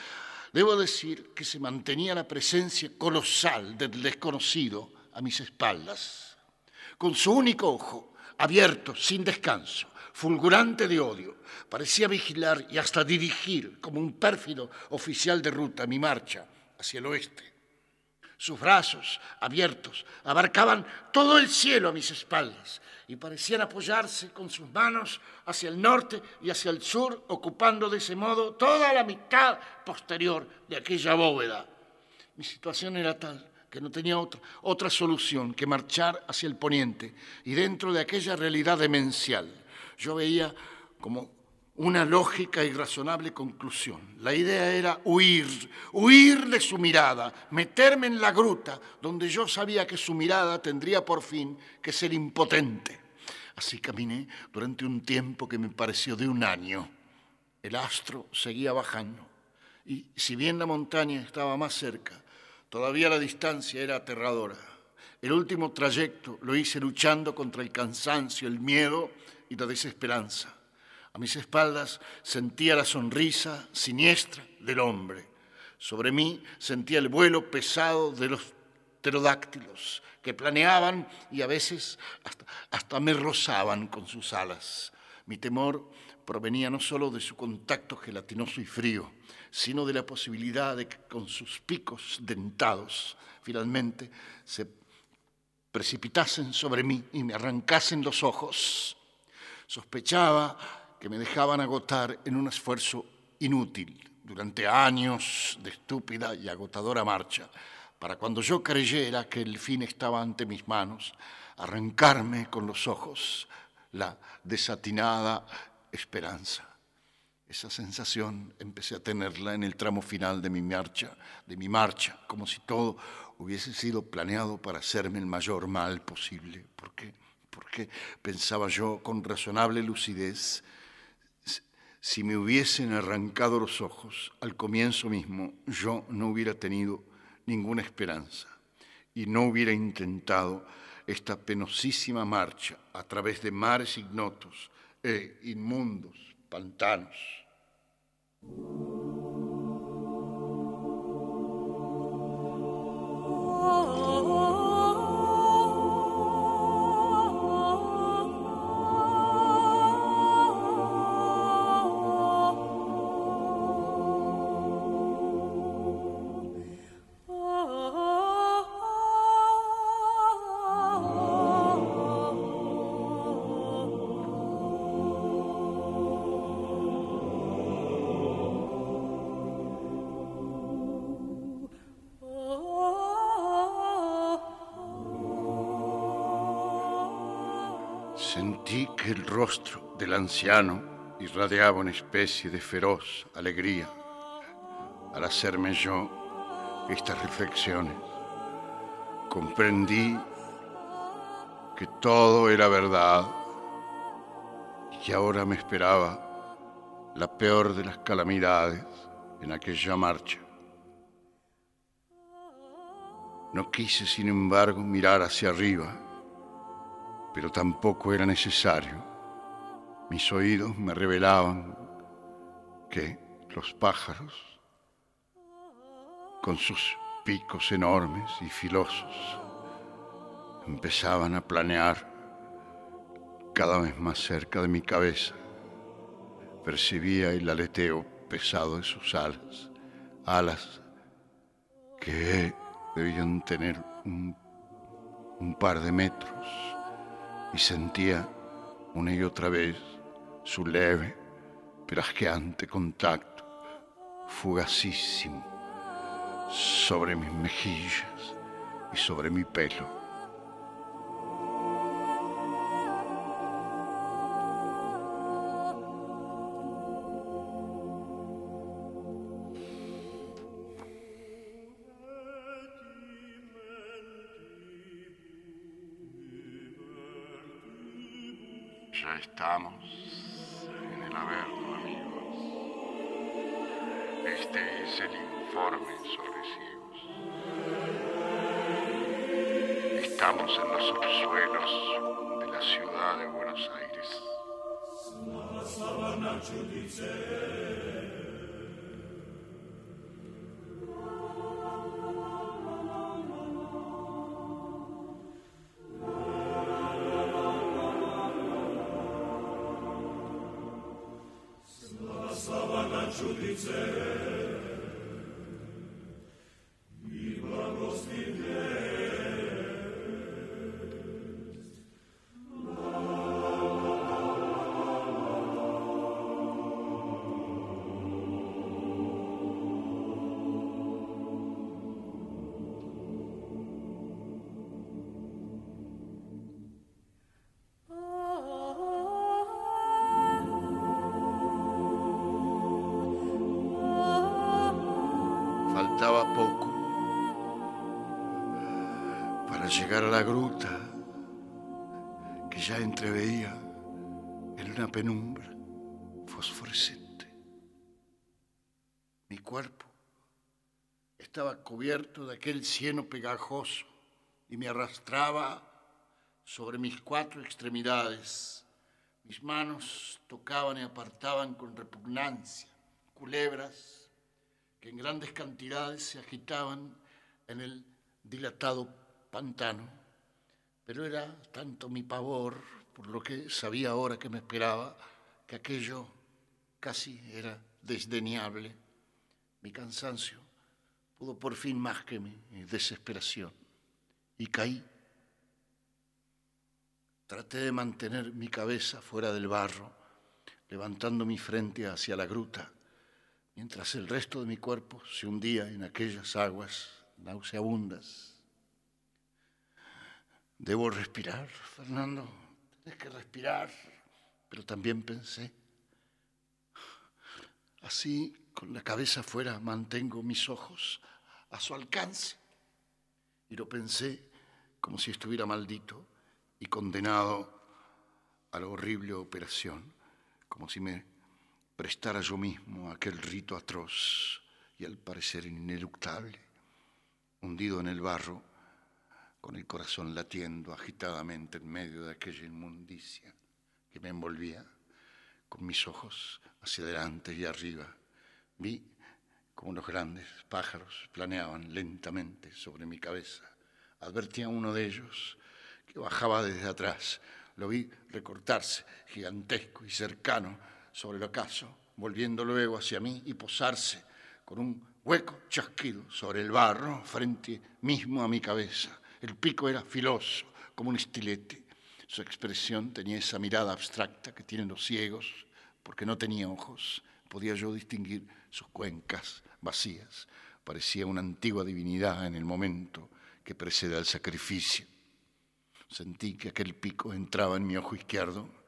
Debo decir que se mantenía la presencia colosal del desconocido a mis espaldas. Con su único ojo, abierto, sin descanso, fulgurante de odio, parecía vigilar y hasta dirigir como un pérfido oficial de ruta mi marcha hacia el oeste. Sus brazos abiertos abarcaban todo el cielo a mis espaldas y parecían apoyarse con sus manos hacia el norte y hacia el sur, ocupando de ese modo toda la mitad posterior de aquella bóveda. Mi situación era tal que no tenía otra, otra solución que marchar hacia el poniente y dentro de aquella realidad demencial. Yo veía como una lógica y razonable conclusión. La idea era huir, huir de su mirada, meterme en la gruta donde yo sabía que su mirada tendría por fin que ser impotente. Así caminé durante un tiempo que me pareció de un año. El astro seguía bajando y si bien la montaña estaba más cerca, todavía la distancia era aterradora. El último trayecto lo hice luchando contra el cansancio, el miedo y la desesperanza. A mis espaldas sentía la sonrisa siniestra del hombre. Sobre mí sentía el vuelo pesado de los pterodáctilos que planeaban y a veces hasta, hasta me rozaban con sus alas. Mi temor provenía no solo de su contacto gelatinoso y frío, sino de la posibilidad de que con sus picos dentados finalmente se precipitasen sobre mí y me arrancasen los ojos. Sospechaba que me dejaban agotar en un esfuerzo inútil durante años de estúpida y agotadora marcha, para cuando yo creyera que el fin estaba ante mis manos, arrancarme con los ojos la desatinada esperanza. Esa sensación empecé a tenerla en el tramo final de mi marcha, de mi marcha, como si todo hubiese sido planeado para hacerme el mayor mal posible. ¿Por qué? Porque pensaba yo con razonable lucidez, si me hubiesen arrancado los ojos al comienzo mismo, yo no hubiera tenido ninguna esperanza y no hubiera intentado esta penosísima marcha a través de mares ignotos e inmundos pantanos. Anciano irradiaba una especie de feroz alegría al hacerme yo estas reflexiones. Comprendí que todo era verdad y que ahora me esperaba la peor de las calamidades en aquella marcha. No quise, sin embargo, mirar hacia arriba pero tampoco era necesario. Mis oídos me revelaban que los pájaros, con sus picos enormes y filosos, empezaban a planear cada vez más cerca de mi cabeza. Percibía el aleteo pesado de sus alas, alas que debían tener un, un par de metros y sentía una y otra vez su leve, pero asqueante contacto, fugacísimo, sobre mis mejillas y sobre mi pelo. Este es el informe sobre ciegos. Estamos en los subsuelos de la ciudad de Buenos Aires. Llegar a la gruta que ya entreveía en una penumbra fosforescente. Mi cuerpo estaba cubierto de aquel cieno pegajoso y me arrastraba sobre mis cuatro extremidades. Mis manos tocaban y apartaban con repugnancia culebras que en grandes cantidades se agitaban en el dilatado pantano. Pero era tanto mi pavor, por lo que sabía ahora que me esperaba, que aquello casi era desdeñable. Mi cansancio pudo por fin más que mi desesperación y caí. Traté de mantener mi cabeza fuera del barro, levantando mi frente hacia la gruta, mientras el resto de mi cuerpo se hundía en aquellas aguas nauseabundas. Debo respirar, Fernando, tienes que respirar, pero también pensé, así con la cabeza afuera mantengo mis ojos a su alcance. Y lo pensé como si estuviera maldito y condenado a la horrible operación, como si me prestara yo mismo aquel rito atroz y al parecer ineluctable, hundido en el barro, con el corazón latiendo agitadamente en medio de aquella inmundicia que me envolvía, con mis ojos hacia adelante y arriba. Vi como los grandes pájaros planeaban lentamente sobre mi cabeza. Advertí a uno de ellos que bajaba desde atrás. Lo vi recortarse, gigantesco y cercano, sobre el ocaso, volviendo luego hacia mí y posarse con un hueco chasquido sobre el barro frente mismo a mi cabeza. El pico era filoso, como un estilete. Su expresión tenía esa mirada abstracta que tienen los ciegos, porque no tenía ojos. Podía yo distinguir sus cuencas vacías. Parecía una antigua divinidad en el momento que precede al sacrificio. Sentí que aquel pico entraba en mi ojo izquierdo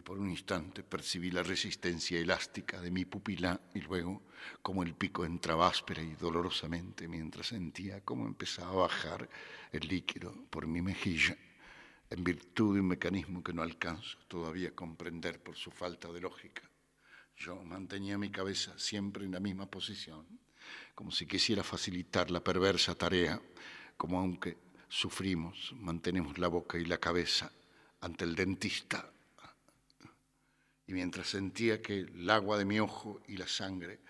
y por un instante percibí la resistencia elástica de mi pupila y luego como el pico entraba áspera y dolorosamente mientras sentía cómo empezaba a bajar el líquido por mi mejilla en virtud de un mecanismo que no alcanzo todavía a comprender por su falta de lógica. Yo mantenía mi cabeza siempre en la misma posición, como si quisiera facilitar la perversa tarea, como aunque sufrimos, mantenemos la boca y la cabeza ante el dentista. Y mientras sentía que el agua de mi ojo y la sangre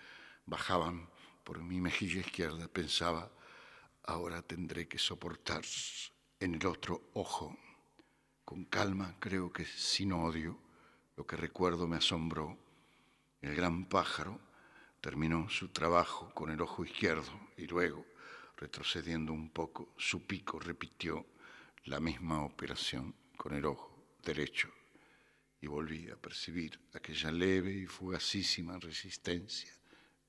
bajaban por mi mejilla izquierda, pensaba, ahora tendré que soportar en el otro ojo. Con calma, creo que sin odio, lo que recuerdo me asombró. El gran pájaro terminó su trabajo con el ojo izquierdo y luego, retrocediendo un poco, su pico repitió la misma operación con el ojo derecho y volví a percibir aquella leve y fugacísima resistencia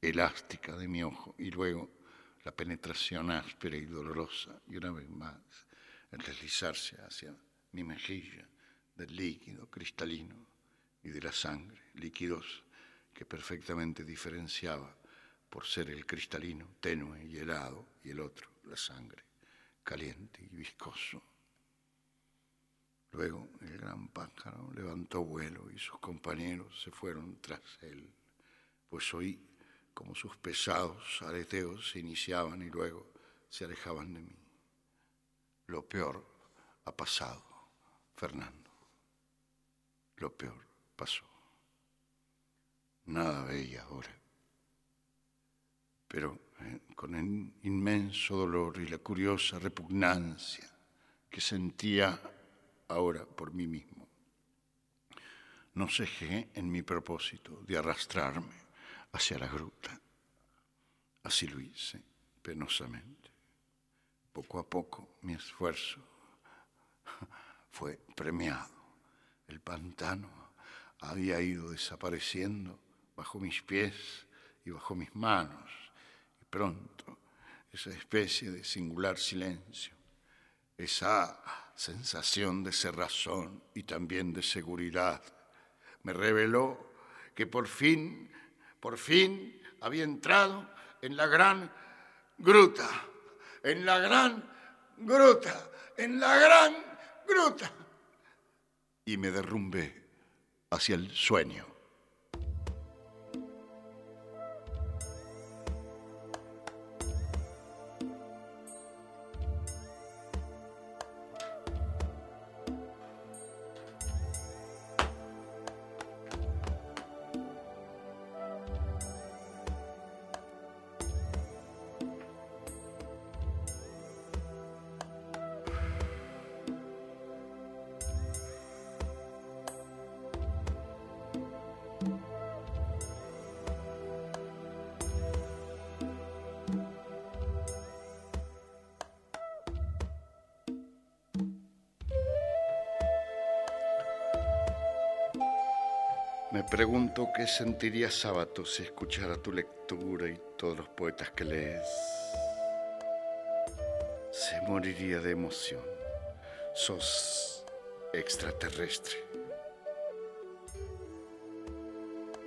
elástica de mi ojo y luego la penetración áspera y dolorosa y una vez más el deslizarse hacia mi mejilla del líquido cristalino y de la sangre, líquidos que perfectamente diferenciaba por ser el cristalino tenue y helado y el otro, la sangre, caliente y viscoso. Luego el gran pájaro levantó vuelo y sus compañeros se fueron tras él, pues oí como sus pesados areteos se iniciaban y luego se alejaban de mí. Lo peor ha pasado, Fernando. Lo peor pasó. Nada veía ahora. Pero eh, con el inmenso dolor y la curiosa repugnancia que sentía ahora por mí mismo, no cejé en mi propósito de arrastrarme hacia la gruta. Así lo hice, penosamente. Poco a poco mi esfuerzo fue premiado. El pantano había ido desapareciendo bajo mis pies y bajo mis manos. Y pronto esa especie de singular silencio, esa sensación de cerrazón y también de seguridad, me reveló que por fin, por fin había entrado en la gran gruta, en la gran gruta, en la gran gruta. Y me derrumbé hacia el sueño. Pregunto qué sentiría Sábato si escuchara tu lectura y todos los poetas que lees. Se moriría de emoción. Sos extraterrestre.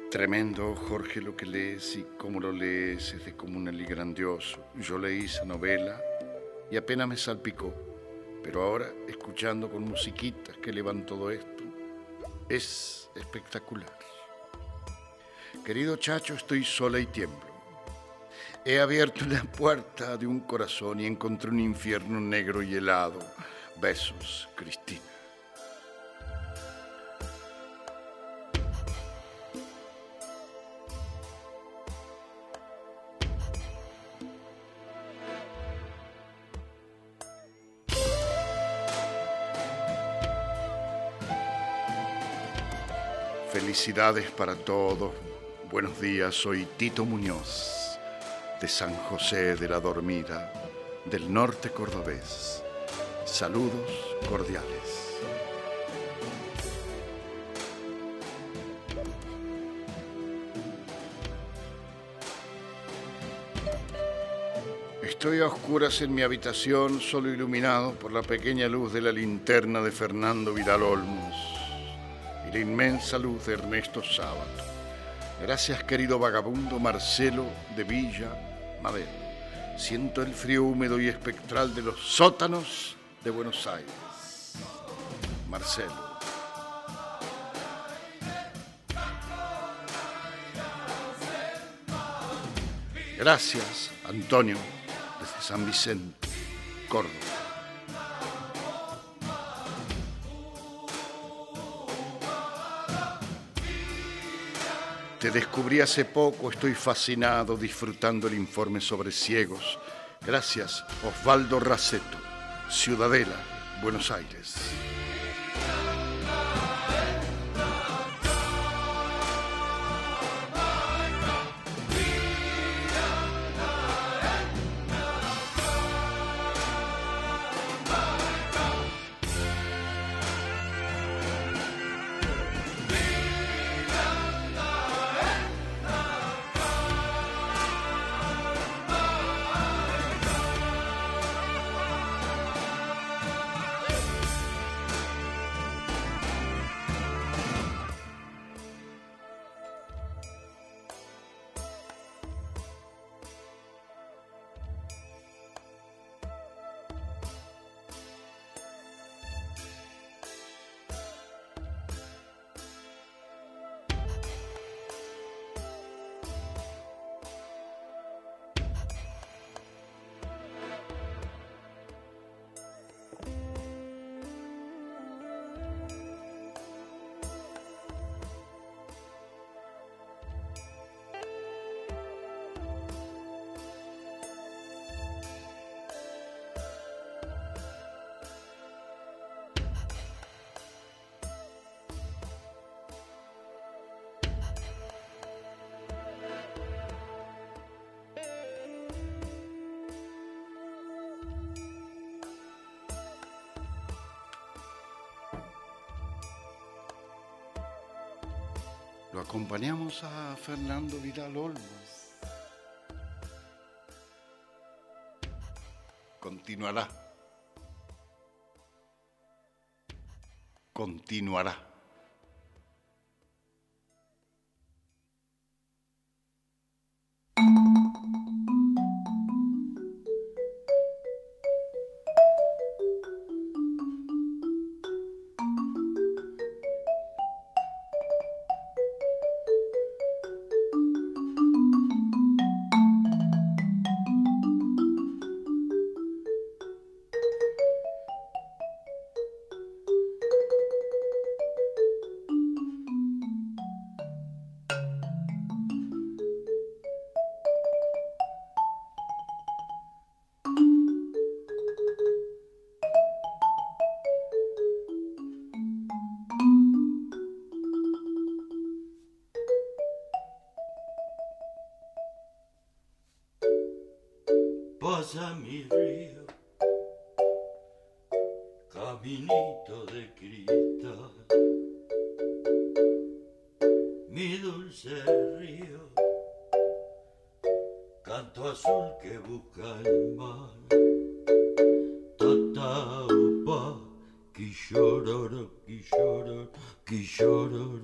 Tremendo, Jorge, lo que lees y cómo lo lees es descomunal y grandioso. Yo leí esa novela y apenas me salpicó. Pero ahora, escuchando con musiquitas que elevan todo esto, es espectacular. Querido Chacho, estoy sola y tiemblo. He abierto la puerta de un corazón y encontré un infierno negro y helado. Besos, Cristina. Felicidades para todos. Buenos días, soy Tito Muñoz, de San José de la Dormida, del norte cordobés. Saludos cordiales. Estoy a oscuras en mi habitación, solo iluminado por la pequeña luz de la linterna de Fernando Vidal Olmos y la inmensa luz de Ernesto Sábato. Gracias, querido vagabundo Marcelo de Villa Madero. Siento el frío húmedo y espectral de los sótanos de Buenos Aires. Marcelo. Gracias, Antonio, desde San Vicente, Córdoba. Te descubrí hace poco, estoy fascinado disfrutando el informe sobre ciegos. Gracias, Osvaldo Raceto, Ciudadela, Buenos Aires. Fernando Vidal Olmos. Continuará. Continuará. Pasa mi río, caminito de cristal, mi dulce río, canto azul que busca el mar. Tataupa, quillororo, quillororo, quillororo.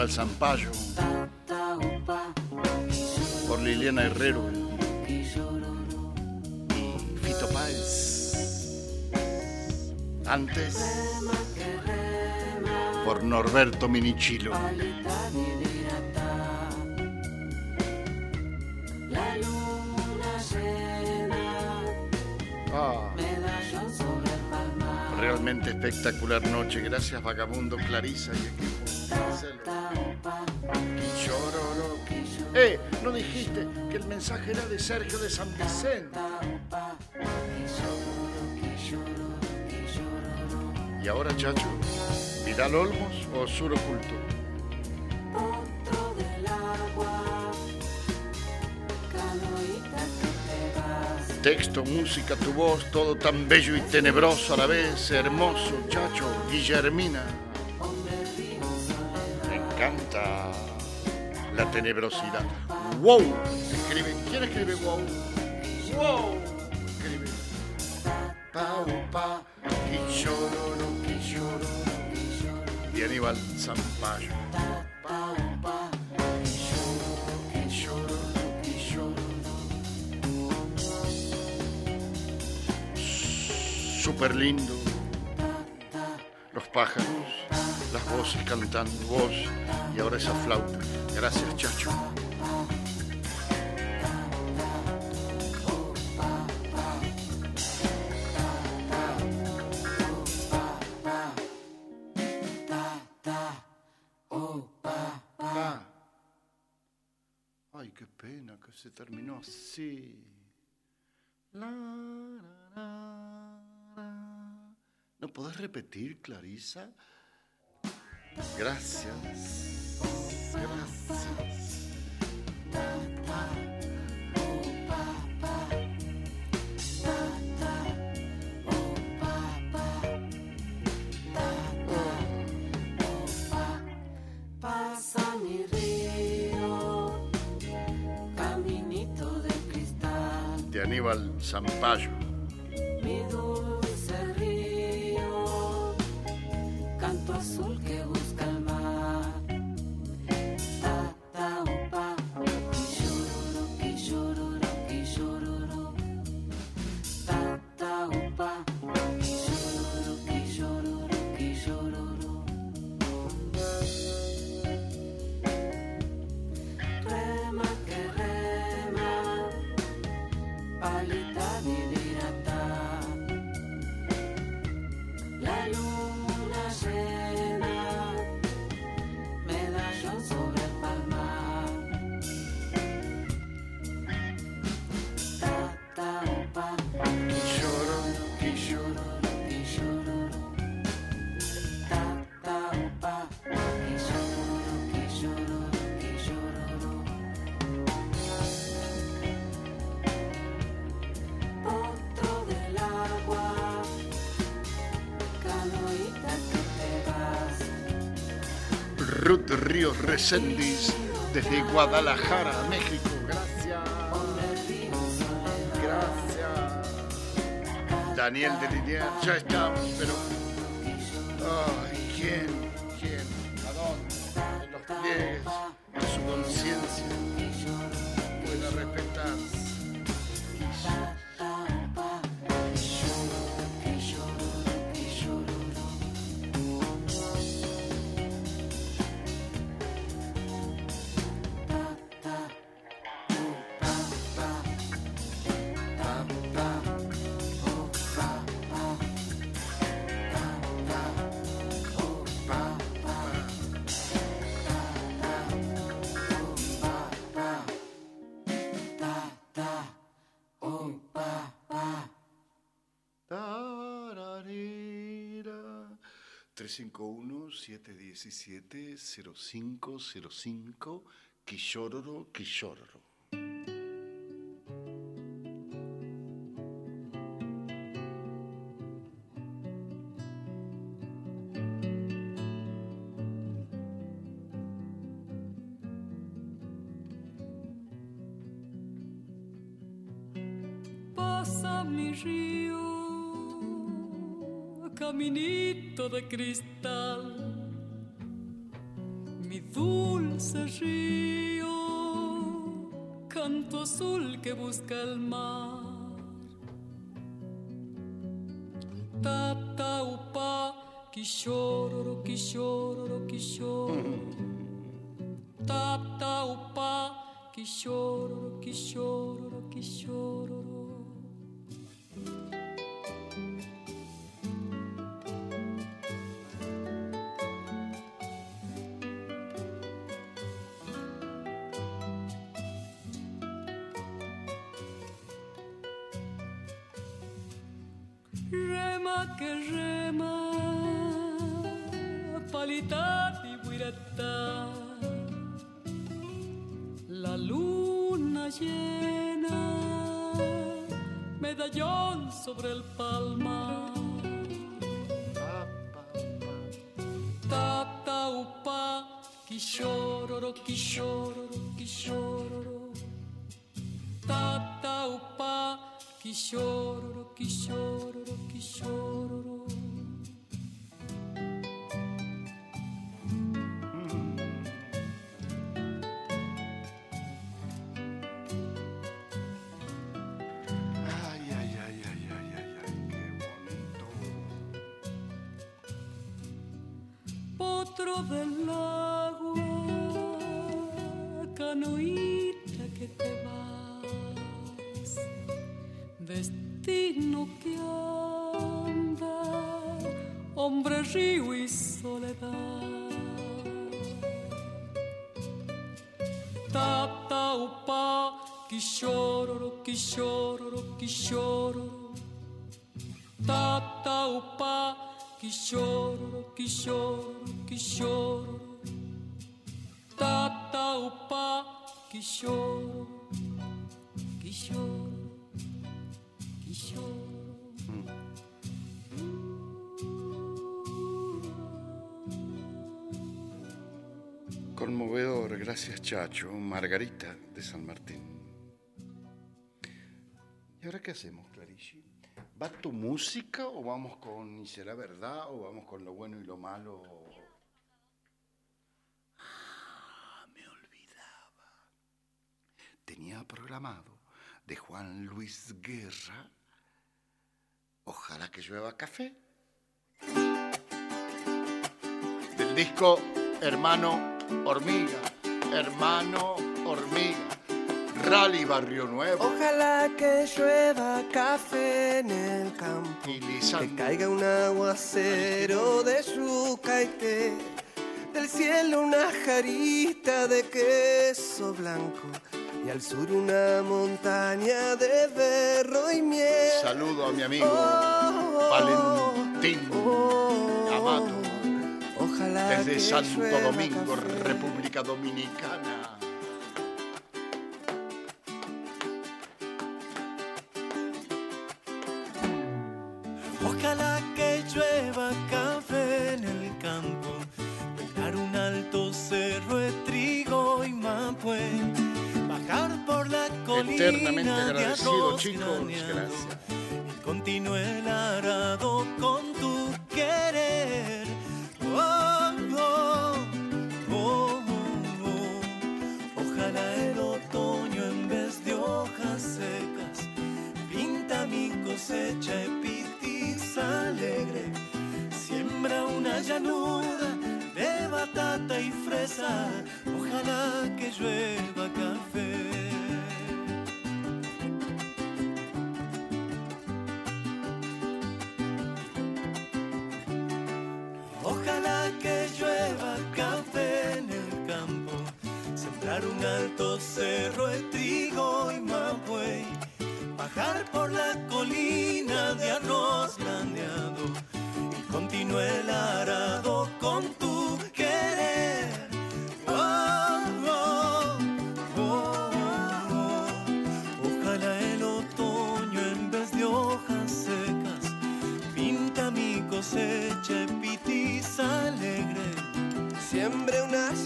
Aníbal Zampayo, por Liliana Herrero Fito Páez. Antes, por Norberto Minichilo. Ah, realmente espectacular noche. Gracias, Vagabundo, Clarisa y equipo. Mensaje era de Sergio de San Vicente? Y ahora, chacho, ¿Vidal Olmos o Sur Oculto? Texto, música, tu voz, todo tan bello y tenebroso a la vez, hermoso, chacho, Guillermina. Me encanta la tenebrosidad. ¡Wow! Escribe, ¿quién escribe wow? ¡Wow! Pa. Y Aníbal Zampayo. Súper lindo. Los pájaros, las voces cantando, voz y ahora esa flauta. Gracias, Chacho. Repetir, Clarisa? Gracias. Gracias. Pasa mi río, caminito de cristal, De Aníbal Zampayo. mi dulce azul que Ruth Ríos Reséndiz, desde Guadalajara, México. Gracias. Gracias. Daniel de Liniers, 351-717-0505 Quillororo, Quillororo. Caminito de cristal, mi dulce río, canto azul que busca el mar. Ta ta upa, quishororo, quishororo, quishororo. Ta ta Rema que rema, palita y buirata. La luna llena, medallón sobre el palmar. Ta ta upa, quishororo, quishororo, quishororo. Quishororo, quishororo, quishororo. Conmovedor, gracias Chacho, Margarita de San Martín. ¿Y ahora qué hacemos, Clarici? ¿Va tu música o vamos con Y será verdad o vamos con lo bueno y lo malo? Ah, me olvidaba. Tenía programado de Juan Luis Guerra, Ojalá que llueva café. Del disco Hermano Hormiga, Hermano Hormiga, Rally Barrio Nuevo. Ojalá que llueva café en el campo. Y Que caiga un aguacero de yuca y té. Del cielo una jarita de queso blanco. Y al sur una montaña de berro y miel. Saludo a mi amigo Oh, Valentín oh, Amato, Ojalá desde que Santo Domingo, café. República Dominicana. Ojalá que llueva café en el campo, pegar un alto cerro de trigo y mapue, bajar por la colina Eternamente de agradecido, arroz chicos. Gracias. y continúe el arado con tu querer. Cosecha epitis alegre. Siembra una llanura de batata y fresa. Ojalá que llueva café. Ojalá que llueva café en el campo, sembrar un alto cerro de trigo y mapuey, bajar por la colina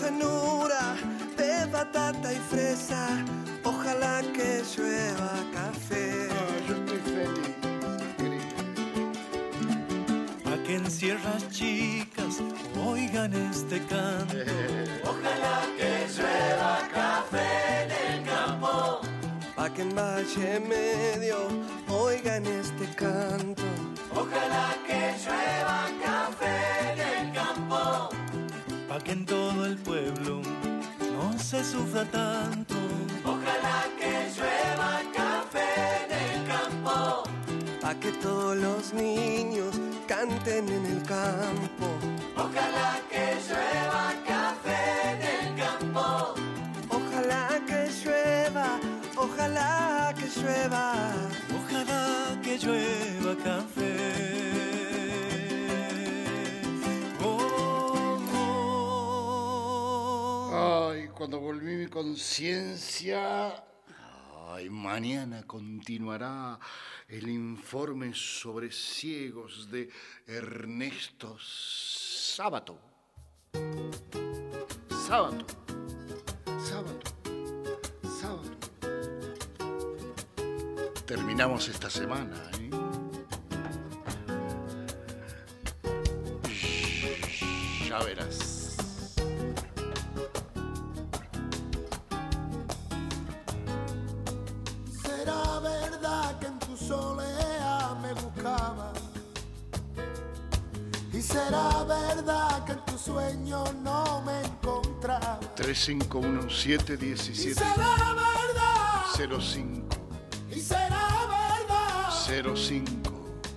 De batata y fresa. Ojalá que llueva café. Ah, yo estoy feliz. Pa' que en sierras chicas oigan este canto. Pa' que en Valle Medio oigan este canto. Pa' que en todo el pueblo no se sufra tanto. Pa' que todos los niños canten en el campo. Ojalá que llueva, ojalá que llueva. Ojalá que llueva café. Cuando volví mi conciencia. Ay, mañana continuará el informe sobre ciegos de Ernesto Sábato. Sábato. Sábato. Sábato. Terminamos esta semana, ¿eh? Ya verás. Será verdad que en tu sueño no me encontraba. 351 Y 717 será verdad. 05 Y será verdad. 05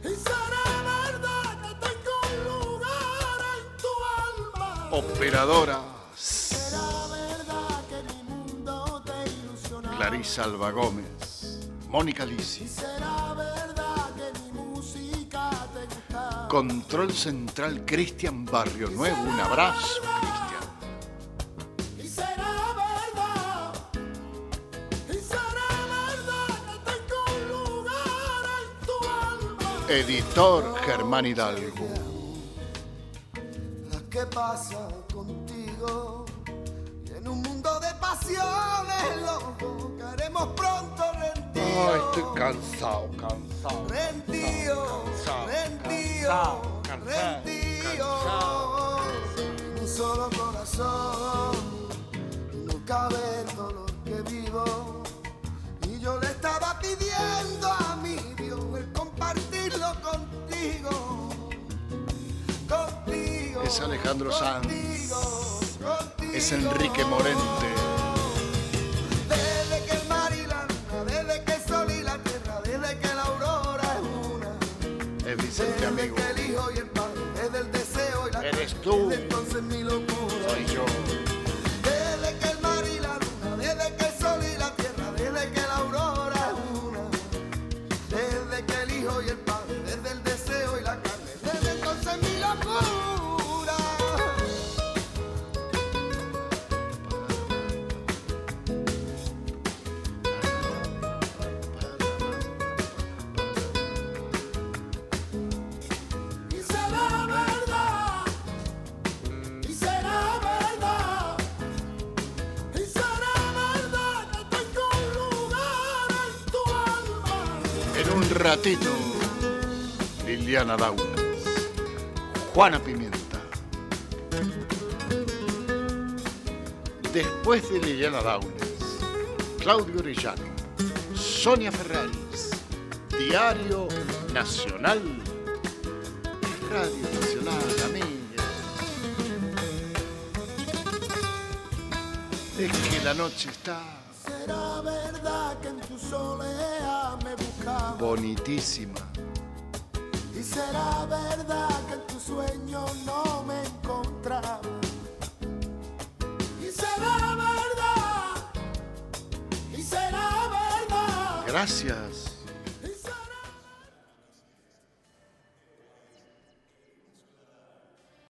Y será verdad que tengo un lugar en tu alma. Operadora Será verdad que mi mundo te ilusionaba. Clarisa Alba Gómez, Mónica Lisi. será verdad Control Central Cristian Barrio Nuevo. Un abrazo, Cristian. Y será verdad, y será verdad que tengo un lugar en tu alma. Editor Germán Hidalgo. ¿Qué pasa contigo? Y en un mundo de pasiones, loco, caeremos pronto rendidos. Ay, estoy cansado, cansado. Rendido, Cansado, cansado, cansado, un solo corazón no cabe el dolor que vivo. Y yo le estaba pidiendo a mi Dios el compartirlo contigo. Contigo. Es Alejandro Sanz. contigo, contigo. Es Enrique Morente. Desde que el mar y la luna, desde que el sol y la tierra, desde que la aurora es una. Es Vicente Amigo. Daunas, Juana Pimienta. Después de Liliana Daunas, Claudio Orellano, Sonia Ferraris, Diario Nacional, Radio Nacional, amiga. Es que la noche está Será verdad que en tu soledad me buscaba. bonitísima. Que en tu sueño no me encontraba. Y será verdad, y será verdad. Gracias